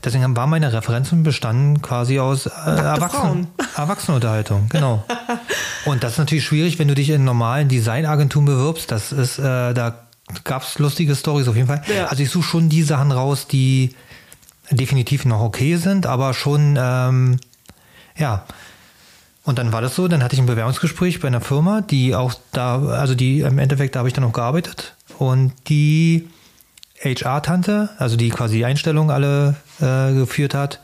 [SPEAKER 4] deswegen waren meine Referenzen bestanden quasi aus äh, Erwachsenen, Erwachsenenunterhaltung, genau. und das ist natürlich schwierig, wenn du dich in normalen Designagenturen bewirbst. Das ist, äh, da gab es lustige Stories auf jeden Fall.
[SPEAKER 3] Ja.
[SPEAKER 4] Also ich suche schon die Sachen raus, die definitiv noch okay sind, aber schon, ähm, ja. Und dann war das so, dann hatte ich ein Bewerbungsgespräch bei einer Firma, die auch da, also die im Endeffekt, da habe ich dann auch gearbeitet. Und die HR-Tante, also die quasi die Einstellung alle äh, geführt hat,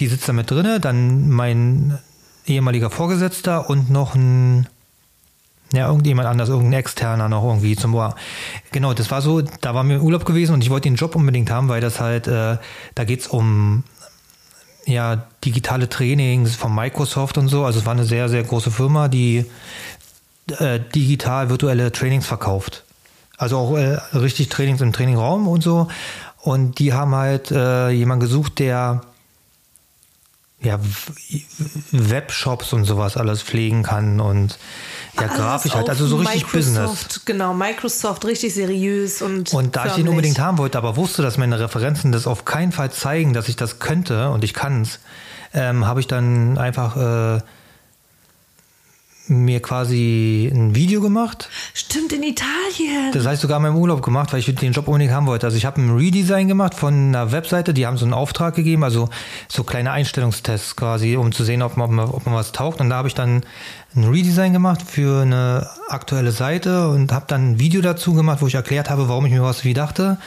[SPEAKER 4] die sitzt da mit drinne, dann mein ehemaliger Vorgesetzter und noch ein, ja, irgendjemand anders, irgendein externer noch irgendwie zum Boah. Genau, das war so, da war mir Urlaub gewesen und ich wollte den Job unbedingt haben, weil das halt, äh, da geht's um ja, digitale Trainings von Microsoft und so. Also es war eine sehr, sehr große Firma, die äh, digital virtuelle Trainings verkauft. Also auch äh, richtig Trainings im Trainingraum und so. Und die haben halt äh, jemanden gesucht, der ja, Webshops und sowas alles pflegen kann und ja,
[SPEAKER 3] Alles
[SPEAKER 4] grafisch halt, also so richtig Business.
[SPEAKER 3] Microsoft, Genau, Microsoft, richtig seriös und.
[SPEAKER 4] Und da ich den
[SPEAKER 3] förmlich.
[SPEAKER 4] unbedingt haben wollte, aber wusste, dass meine Referenzen das auf keinen Fall zeigen, dass ich das könnte und ich kann's, ähm, habe ich dann einfach äh, mir quasi ein Video gemacht.
[SPEAKER 3] Stimmt, in Italien.
[SPEAKER 4] Das heißt sogar in meinem Urlaub gemacht, weil ich den Job unbedingt haben wollte. Also ich habe ein Redesign gemacht von einer Webseite, die haben so einen Auftrag gegeben, also so kleine Einstellungstests quasi, um zu sehen, ob man, ob man was taugt. Und da habe ich dann ein Redesign gemacht für eine aktuelle Seite und habe dann ein Video dazu gemacht, wo ich erklärt habe, warum ich mir was wie dachte.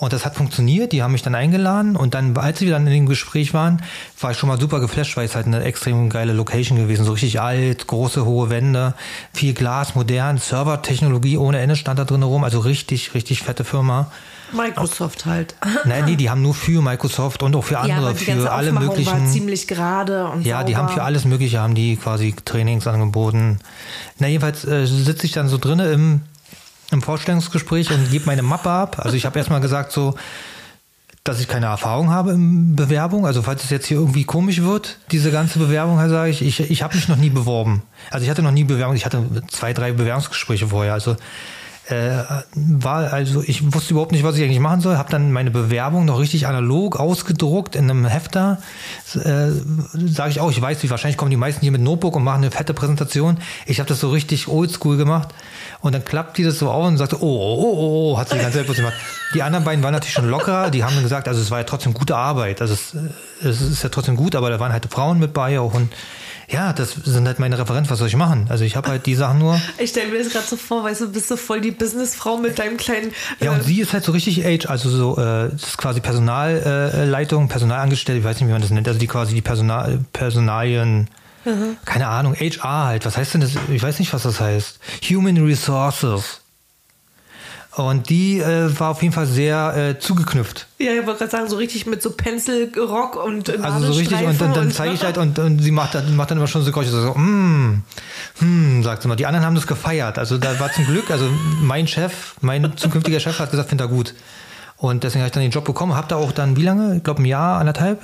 [SPEAKER 4] Und das hat funktioniert, die haben mich dann eingeladen und dann, als wir dann in dem Gespräch waren, war ich schon mal super geflasht, weil es halt eine extrem geile Location gewesen, so richtig alt, große, hohe Wände, viel Glas, modern, Servertechnologie ohne Ende stand da drin rum, also richtig, richtig fette Firma.
[SPEAKER 3] Microsoft halt.
[SPEAKER 4] Nein, nee, die haben nur für Microsoft und auch für
[SPEAKER 3] ja,
[SPEAKER 4] andere,
[SPEAKER 3] ganze
[SPEAKER 4] für alle
[SPEAKER 3] Aufmachung war
[SPEAKER 4] möglichen.
[SPEAKER 3] ziemlich gerade und
[SPEAKER 4] Ja, die haben
[SPEAKER 3] sauber.
[SPEAKER 4] für alles Mögliche, haben die quasi Trainings angeboten. Na, jedenfalls äh, sitze ich dann so drinne im, im Vorstellungsgespräch und gebe meine Mappe ab. Also ich habe erstmal gesagt so, dass ich keine Erfahrung habe in Bewerbung. Also falls es jetzt hier irgendwie komisch wird, diese ganze Bewerbung, sage ich, ich, ich habe mich noch nie beworben. Also ich hatte noch nie Bewerbung, ich hatte zwei, drei Bewerbungsgespräche vorher. Also äh, war also ich wusste überhaupt nicht, was ich eigentlich machen soll. Habe dann meine Bewerbung noch richtig analog ausgedruckt in einem Hefter. Äh, Sage ich auch, ich weiß, wie wahrscheinlich kommen die meisten hier mit Notebook und machen eine fette Präsentation. Ich habe das so richtig oldschool gemacht und dann klappt die das so auf und sagt, oh, oh, oh, oh, hat sie Zeit bloß gemacht. Die anderen beiden waren natürlich schon lockerer. Die haben dann gesagt, also es war ja trotzdem gute Arbeit. Also es, es ist ja trotzdem gut, aber da waren halt Frauen mit bei auch und ja, das sind halt meine Referenzen. Was soll ich machen? Also ich habe halt die Sachen nur.
[SPEAKER 3] Ich stelle mir das gerade so vor, weißt du, bist du voll die Businessfrau mit deinem kleinen.
[SPEAKER 4] Ja, und
[SPEAKER 3] äh,
[SPEAKER 4] sie ist halt so richtig Age, also so, äh, das ist quasi Personalleitung, äh, Personalangestellte, ich weiß nicht, wie man das nennt, also die quasi die Personal, Personalien, keine Ahnung, HR halt, was heißt denn das? Ich weiß nicht, was das heißt. Human Resources. Und die äh, war auf jeden Fall sehr äh, zugeknüpft.
[SPEAKER 3] Ja, ich wollte gerade sagen, so richtig mit so Penselrock und äh,
[SPEAKER 4] Also so richtig, und dann, dann zeige ich halt, und, und sie macht, dann- macht dann immer schon so Geräusche, so, mm, hm, sagt sie mal. Die anderen haben das gefeiert. Also da war zum Glück, also mein Chef, mein zukünftiger Chef hat gesagt, findet er gut. Und deswegen habe ich dann den Job bekommen, habe da auch dann, wie lange? Ich glaube ein Jahr, anderthalb.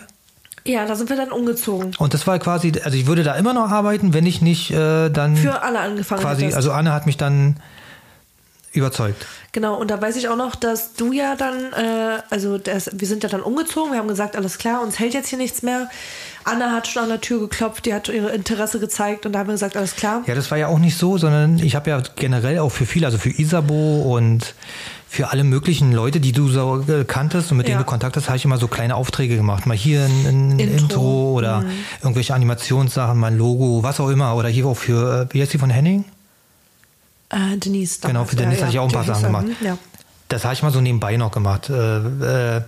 [SPEAKER 3] Ja, da sind wir dann umgezogen.
[SPEAKER 4] Und das war quasi, also ich würde da immer noch arbeiten, wenn ich nicht äh, dann
[SPEAKER 3] Für Anne angefangen
[SPEAKER 4] quasi,
[SPEAKER 3] hättest.
[SPEAKER 4] also Anne hat mich dann überzeugt.
[SPEAKER 3] Genau, und da weiß ich auch noch, dass du ja dann, äh, also das, wir sind ja dann umgezogen, wir haben gesagt, alles klar, uns hält jetzt hier nichts mehr. Anna hat schon an der Tür geklopft, die hat ihre Interesse gezeigt und da haben wir gesagt, alles klar.
[SPEAKER 4] Ja, das war ja auch nicht so, sondern ich habe ja generell auch für viele, also für Isabo und für alle möglichen Leute, die du so äh, kanntest und mit
[SPEAKER 3] Ja.
[SPEAKER 4] denen du Kontakt hast, habe ich immer so kleine Aufträge gemacht. Mal hier ein, ein Intro.
[SPEAKER 3] Intro.
[SPEAKER 4] oder
[SPEAKER 3] Mhm.
[SPEAKER 4] irgendwelche Animationssachen, mal ein Logo, was auch immer. Oder hier auch für, äh, wie heißt die von Henning?
[SPEAKER 3] Äh, Denise.
[SPEAKER 4] Genau, für Denise hatte ich auch ein paar Sachen gemacht.
[SPEAKER 3] Ja.
[SPEAKER 4] Das habe ich mal so nebenbei noch gemacht. Äh, äh,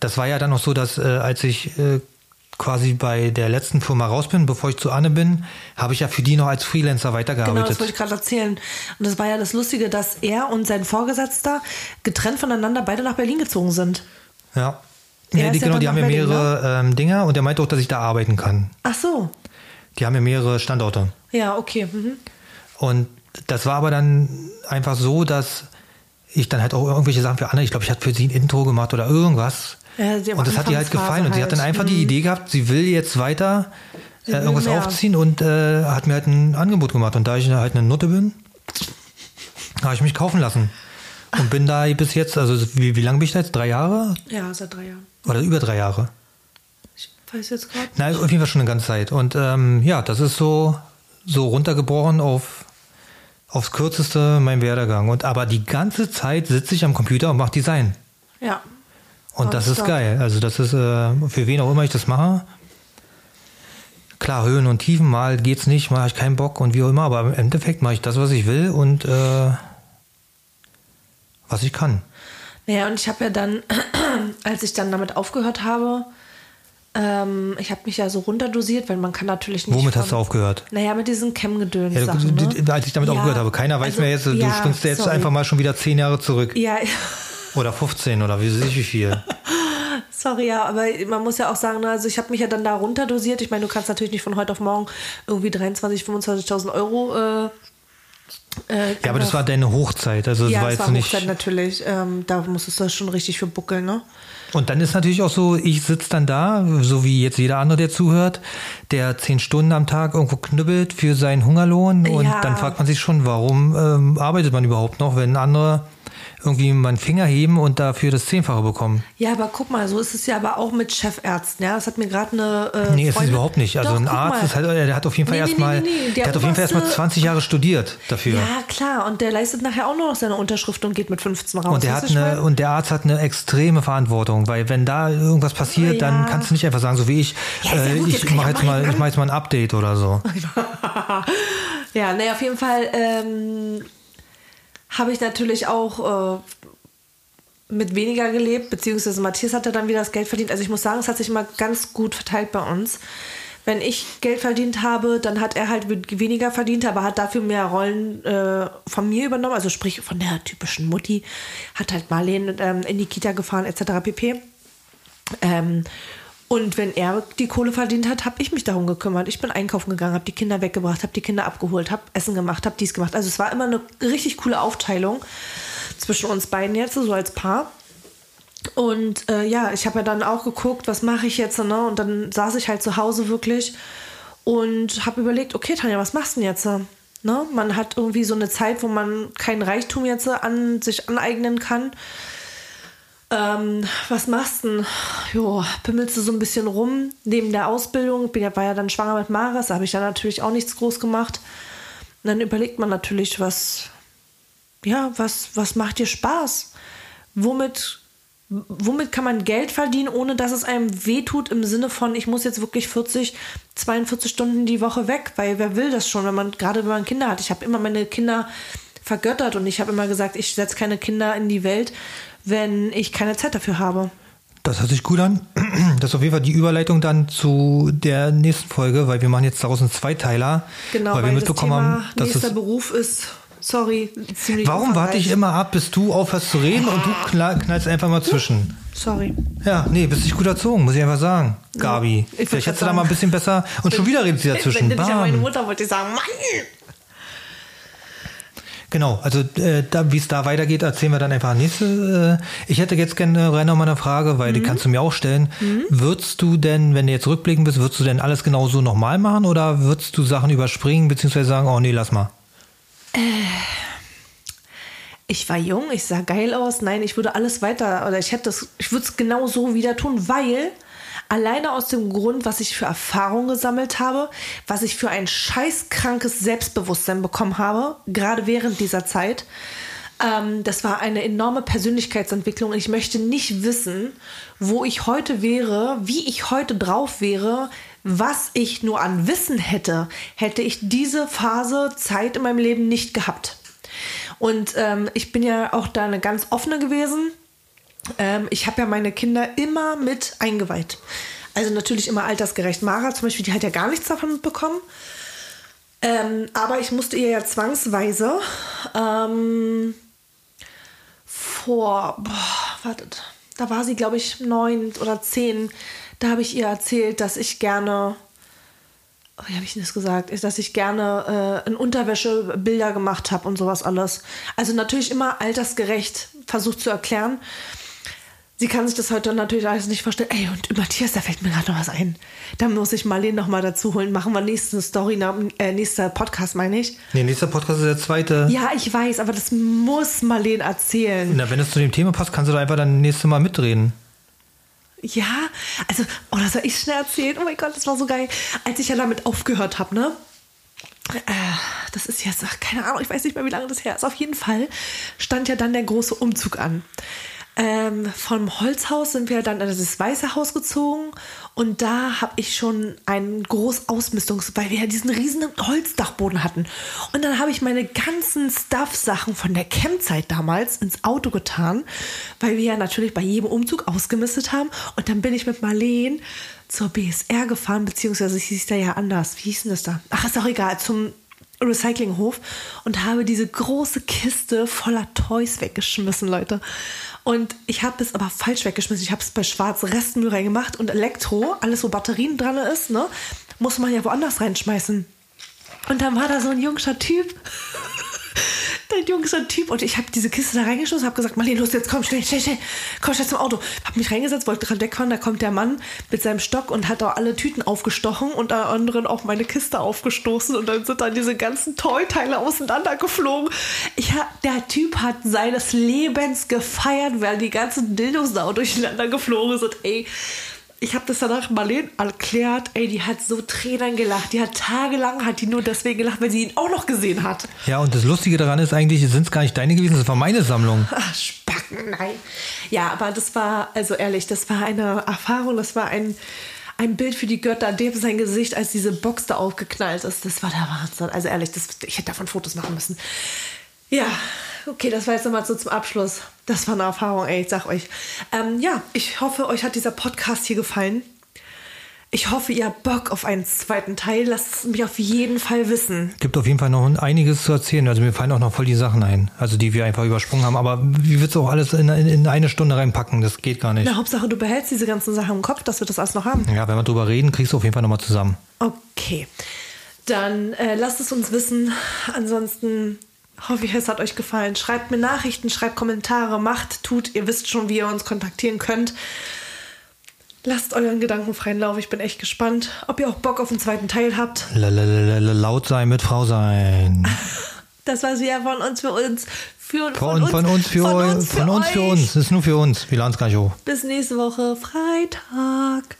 [SPEAKER 4] das war ja dann noch so, dass äh, als ich äh, quasi bei der letzten Firma raus bin, bevor ich zu Anne bin, habe ich ja für die noch als Freelancer
[SPEAKER 3] Genau,
[SPEAKER 4] weitergearbeitet.
[SPEAKER 3] das wollte ich gerade erzählen. Und das war ja das Lustige, dass er und sein Vorgesetzter getrennt voneinander beide nach Berlin gezogen sind.
[SPEAKER 4] ja.
[SPEAKER 3] Er
[SPEAKER 4] Ja, die,
[SPEAKER 3] ist ja
[SPEAKER 4] genau, die haben ja mehrere ähm, Dinger und der meinte auch, dass ich da arbeiten kann.
[SPEAKER 3] Ach so.
[SPEAKER 4] Die haben ja mehrere Standorte.
[SPEAKER 3] Ja, okay. Mhm.
[SPEAKER 4] Und das war aber dann einfach so, dass ich dann halt auch irgendwelche Sachen für andere, ich glaube, ich hatte für sie ein Intro gemacht oder irgendwas.
[SPEAKER 3] Ja, die
[SPEAKER 4] und das hat ihr halt gefallen. Und sie hat dann
[SPEAKER 3] halt.
[SPEAKER 4] einfach die
[SPEAKER 3] Mhm.
[SPEAKER 4] Idee gehabt, sie will jetzt weiter äh, irgendwas
[SPEAKER 3] mehr.
[SPEAKER 4] aufziehen und äh, hat mir halt ein Angebot gemacht. Und da ich halt eine Nutte bin, habe ich mich kaufen lassen. Und bin da bis jetzt, also wie, wie lange bin ich da jetzt? Drei Jahre?
[SPEAKER 3] Ja, seit drei Jahren.
[SPEAKER 4] Oder über drei Jahre?
[SPEAKER 3] Ich weiß jetzt gerade.
[SPEAKER 4] Nein, auf jeden Fall schon eine ganze Zeit. Und ähm, ja, das ist so, so runtergebrochen auf aufs kürzeste mein Werdegang. Und aber die ganze Zeit sitze ich am Computer und mache Design.
[SPEAKER 3] Ja.
[SPEAKER 4] Und
[SPEAKER 3] Oh,
[SPEAKER 4] das ist
[SPEAKER 3] stark.
[SPEAKER 4] geil. Also das ist, äh, für wen auch immer ich das mache. Klar, Höhen und Tiefen, mal geht's nicht, mal habe ich keinen Bock und wie auch immer, aber im Endeffekt mache ich das, was ich will und äh, was ich kann.
[SPEAKER 3] Naja, und ich habe ja dann, als ich dann damit aufgehört habe, ähm, ich habe mich ja so runterdosiert, weil man kann natürlich nicht.
[SPEAKER 4] Womit
[SPEAKER 3] von-
[SPEAKER 4] hast du aufgehört?
[SPEAKER 3] Naja, mit diesen Chem-Gedöns.
[SPEAKER 4] Ja,
[SPEAKER 3] ne?
[SPEAKER 4] als ich damit
[SPEAKER 3] Ja,
[SPEAKER 4] aufgehört habe, keiner weiß
[SPEAKER 3] also,
[SPEAKER 4] mehr jetzt, du
[SPEAKER 3] ja,
[SPEAKER 4] springst jetzt
[SPEAKER 3] sorry.
[SPEAKER 4] einfach mal schon wieder zehn Jahre zurück.
[SPEAKER 3] Ja,
[SPEAKER 4] Oder 15 oder wie weiß ich wie viel.
[SPEAKER 3] sorry, ja, aber man muss ja auch sagen, ne, also ich habe mich ja dann da runterdosiert. Ich meine, du kannst natürlich nicht von heute auf morgen irgendwie 23.000, 25.000 Euro. Äh, äh,
[SPEAKER 4] Ja, aber das war deine Hochzeit. Also das
[SPEAKER 3] ja,
[SPEAKER 4] war
[SPEAKER 3] das
[SPEAKER 4] jetzt
[SPEAKER 3] war
[SPEAKER 4] nicht.
[SPEAKER 3] Hochzeit natürlich. Ähm, da musstest du schon richtig für buckeln, ne?
[SPEAKER 4] Und dann ist natürlich auch so, ich sitze dann da, so wie jetzt jeder andere, der zuhört, der zehn Stunden am Tag irgendwo knüppelt für seinen Hungerlohn. Und
[SPEAKER 3] Ja.
[SPEAKER 4] dann fragt man sich schon, warum ähm, arbeitet man überhaupt noch, wenn andere irgendwie mal einen Finger heben und dafür das Zehnfache bekommen.
[SPEAKER 3] Ja, aber guck mal, so ist es ja aber auch mit Chefärzten. Ja, das hat mir gerade eine. Äh,
[SPEAKER 4] Nee, ist es
[SPEAKER 3] Freundin-
[SPEAKER 4] überhaupt nicht. Also
[SPEAKER 3] Doch,
[SPEAKER 4] ein Arzt ist halt, der hat auf jeden Fall
[SPEAKER 3] Nee,
[SPEAKER 4] erstmal,
[SPEAKER 3] nee, nee, nee.
[SPEAKER 4] der, hat auf jeden Fall erstmal
[SPEAKER 3] oberste-
[SPEAKER 4] 20 Jahre studiert dafür.
[SPEAKER 3] Ja, klar. Und der leistet nachher auch nur noch seine Unterschrift und geht mit 15 raus.
[SPEAKER 4] Und der, hat eine, und der Arzt hat eine extreme Verantwortung, weil wenn da irgendwas passiert, dann
[SPEAKER 3] Ja.
[SPEAKER 4] kannst du nicht einfach sagen, so wie ich,
[SPEAKER 3] Ja, ist
[SPEAKER 4] äh,
[SPEAKER 3] gut,
[SPEAKER 4] ich mache jetzt mal, ich mache jetzt mal ein Update oder so.
[SPEAKER 3] Ja, nee, auf jeden Fall ähm, habe ich natürlich auch äh, mit weniger gelebt, beziehungsweise Matthias hat dann wieder das Geld verdient. Also ich muss sagen, es hat sich immer ganz gut verteilt bei uns. Wenn ich Geld verdient habe, dann hat er halt weniger verdient, aber hat dafür mehr Rollen äh, von mir übernommen. Also sprich von der typischen Mutti. Hat halt Marlene ähm, in die Kita gefahren etc. pp. Ähm, und wenn er die Kohle verdient hat, habe ich mich darum gekümmert. Ich bin einkaufen gegangen, habe die Kinder weggebracht, habe die Kinder abgeholt, habe Essen gemacht, habe dies gemacht. Also es war immer eine richtig coole Aufteilung zwischen uns beiden jetzt, so als Paar. Und äh, ja, ich habe ja dann auch geguckt, was mache ich jetzt, ne? Und dann saß ich halt zu Hause wirklich und habe überlegt, okay, Tanja, was machst du denn jetzt? Ne? Man hat irgendwie so eine Zeit, wo man kein Reichtum jetzt an sich aneignen kann. Ähm, was machst du denn? Jo, pimmelst du so ein bisschen rum neben der Ausbildung? Ja, war ja dann schwanger mit Maris, da habe ich dann natürlich auch nichts groß gemacht. Und dann überlegt man natürlich, was, ja, was, was macht dir Spaß? Womit, womit kann man Geld verdienen, ohne dass es einem wehtut im Sinne von, ich muss jetzt wirklich 40, 42 Stunden die Woche weg, weil wer will das schon, wenn man, gerade wenn man Kinder hat. Ich habe immer meine Kinder vergöttert und ich habe immer gesagt, ich setze keine Kinder in die Welt, wenn ich keine Zeit dafür habe.
[SPEAKER 4] Das hört sich gut an. Das ist auf jeden Fall die Überleitung dann zu der nächsten Folge, weil wir machen jetzt daraus einen Zweiteiler.
[SPEAKER 3] Genau,
[SPEAKER 4] weil wir mitbekommen
[SPEAKER 3] das Thema
[SPEAKER 4] haben, dass
[SPEAKER 3] nächster
[SPEAKER 4] es.
[SPEAKER 3] Beruf ist, sorry, ziemlich
[SPEAKER 4] Warum warte ich immer ab, bis du aufhörst zu reden und du knall, knallst einfach mal zwischen?
[SPEAKER 3] Sorry.
[SPEAKER 4] Ja, nee, bist nicht gut erzogen, muss ich einfach sagen. Gabi.
[SPEAKER 3] ich wollt
[SPEAKER 4] Vielleicht hättest du da mal ein bisschen besser. Und schon wieder redet sie dazwischen.
[SPEAKER 3] Wenn du nicht an meine
[SPEAKER 4] Bam.
[SPEAKER 3] Mutter wollte ich sagen, Mann!
[SPEAKER 4] Genau, also äh, wie es da weitergeht, erzählen wir dann einfach nächste. Äh, ich hätte jetzt gerne rein noch mal eine Frage, weil
[SPEAKER 3] Mhm.
[SPEAKER 4] die kannst du mir auch stellen. Würdest du denn, wenn du jetzt rückblicken bist, würdest du denn alles genauso nochmal machen oder würdest du Sachen überspringen, beziehungsweise sagen, oh nee, lass mal?
[SPEAKER 3] Ich war jung, ich sah geil aus. Nein, ich würde alles weiter, oder ich hätte es, ich würde es genau so wieder tun, weil alleine aus dem Grund, was ich für Erfahrung gesammelt habe, was ich für ein scheißkrankes Selbstbewusstsein bekommen habe, gerade während dieser Zeit, Ähm, das war eine enorme Persönlichkeitsentwicklung. Und ich möchte nicht wissen, wo ich heute wäre, wie ich heute drauf wäre, was ich nur an Wissen hätte, hätte ich diese Phase Zeit in meinem Leben nicht gehabt. Und ähm, ich bin ja auch da eine ganz offene gewesen. Ähm, ich habe ja meine Kinder immer mit eingeweiht. Also natürlich immer altersgerecht. Mara zum Beispiel, die hat ja gar nichts davon mitbekommen. Ähm, aber ich musste ihr ja zwangsweise ähm, vor, boah, wartet, da war sie, glaube ich, neun oder zehn. Da habe ich ihr erzählt, dass ich gerne, oh, wie habe ich denn das gesagt, dass ich gerne äh, in Unterwäsche Bilder gemacht habe und sowas alles. Also natürlich immer altersgerecht versucht zu erklären. Sie kann sich das heute natürlich alles nicht vorstellen. Ey, und Matthias, da fällt mir gerade noch was ein. Da muss ich Marlene noch mal dazu holen. Machen wir nächste Story, äh, nächster Podcast, meine ich.
[SPEAKER 4] Nee, nächster Podcast ist der zweite.
[SPEAKER 3] Ja, ich weiß, aber das muss Marlene erzählen.
[SPEAKER 4] Na, wenn es zu dem Thema passt, kannst du da einfach dann nächste Mal mitreden.
[SPEAKER 3] Ja, also, oh, das soll ich schnell erzählen. Oh mein Gott, das war so geil. Als ich ja damit aufgehört habe, ne? Äh, das ist jetzt, ach, keine Ahnung, ich weiß nicht mehr, wie lange das her ist. Auf jeden Fall stand ja dann der große Umzug an. Ähm, vom Holzhaus sind wir dann in das Weiße Haus gezogen und da habe ich schon einen groß Ausmistungs, weil wir ja diesen riesen Holzdachboden hatten. Und dann habe ich meine ganzen Stuff-Sachen von der Campzeit damals ins Auto getan, weil wir ja natürlich bei jedem Umzug ausgemistet haben. Und dann bin ich mit Marleen zur BSR gefahren, beziehungsweise hieß da ja anders. Wie hieß denn das da? Ach, ist auch egal, zum Recyclinghof und habe diese große Kiste voller Toys weggeschmissen, Leute. Und ich habe es aber falsch weggeschmissen. Ich habe es bei schwarz Restmüll reingemacht und Elektro, alles wo Batterien dran ist, ne, muss man ja woanders reinschmeißen. Und dann war da so ein jungscher Typ. Dein jüngster Typ. Und ich habe diese Kiste da reingeschmissen, habe gesagt, Marlene, los, jetzt komm, schnell, schnell, schnell. Komm schnell zum Auto. Habe mich reingesetzt, wollte dran wegfahren. Da kommt der Mann mit seinem Stock und hat da alle Tüten aufgestochen und da anderen auch meine Kiste aufgestoßen. Und dann sind dann diese ganzen Toy-Teile auseinandergeflogen. Ich hab, der Typ hat seines Lebens gefeiert, weil die ganzen Dildos da durcheinander geflogen sind. Ey, ich habe das danach Marlene erklärt, ey, die hat so Tränen gelacht. Die hat tagelang, hat die nur deswegen gelacht, weil sie ihn auch noch gesehen hat.
[SPEAKER 4] Ja, und das Lustige daran ist eigentlich, sind es gar nicht deine gewesen, das war meine Sammlung.
[SPEAKER 3] Ach, Spacken, nein. Ja, aber das war, also ehrlich, das war eine Erfahrung, das war ein, ein Bild für die Götter, dem sein Gesicht, als diese Box da aufgeknallt ist. Das war der Wahnsinn. Also ehrlich, das, ich hätte davon Fotos machen müssen. Ja, okay, das war jetzt nochmal so zum Abschluss. Das war eine Erfahrung, ey, ich sag euch. Ähm, ja, ich hoffe, euch hat dieser Podcast hier gefallen. Ich hoffe, ihr habt Bock auf einen zweiten Teil. Lasst es mich auf jeden Fall wissen.
[SPEAKER 4] Gibt auf jeden Fall noch einiges zu erzählen. Also mir fallen auch noch voll die Sachen ein, also die wir einfach übersprungen haben. Aber wie willst du auch alles in, in, in eine Stunde reinpacken? Das geht gar nicht.
[SPEAKER 3] Na, Hauptsache, du behältst diese ganzen Sachen im Kopf, dass wir das alles noch haben.
[SPEAKER 4] Ja, wenn wir drüber reden, kriegst du auf jeden Fall nochmal zusammen.
[SPEAKER 3] Okay. Dann äh, lasst es uns wissen. Ansonsten hoffe ich, es hat euch gefallen. Schreibt mir Nachrichten, schreibt Kommentare, macht, tut. Ihr wisst schon, wie ihr uns kontaktieren könnt. Lasst euren Gedanken freien Lauf. Ich bin echt gespannt, ob ihr auch Bock auf den zweiten Teil habt.
[SPEAKER 4] Lalalala, laut sein mit Frau sein.
[SPEAKER 3] Das war ja von uns für uns. Für,
[SPEAKER 4] Von, von uns für
[SPEAKER 3] von uns für
[SPEAKER 4] Von uns für
[SPEAKER 3] euch.
[SPEAKER 4] uns. Das ist nur für uns. Wir laden es gar nicht hoch.
[SPEAKER 3] Bis nächste Woche, Freitag.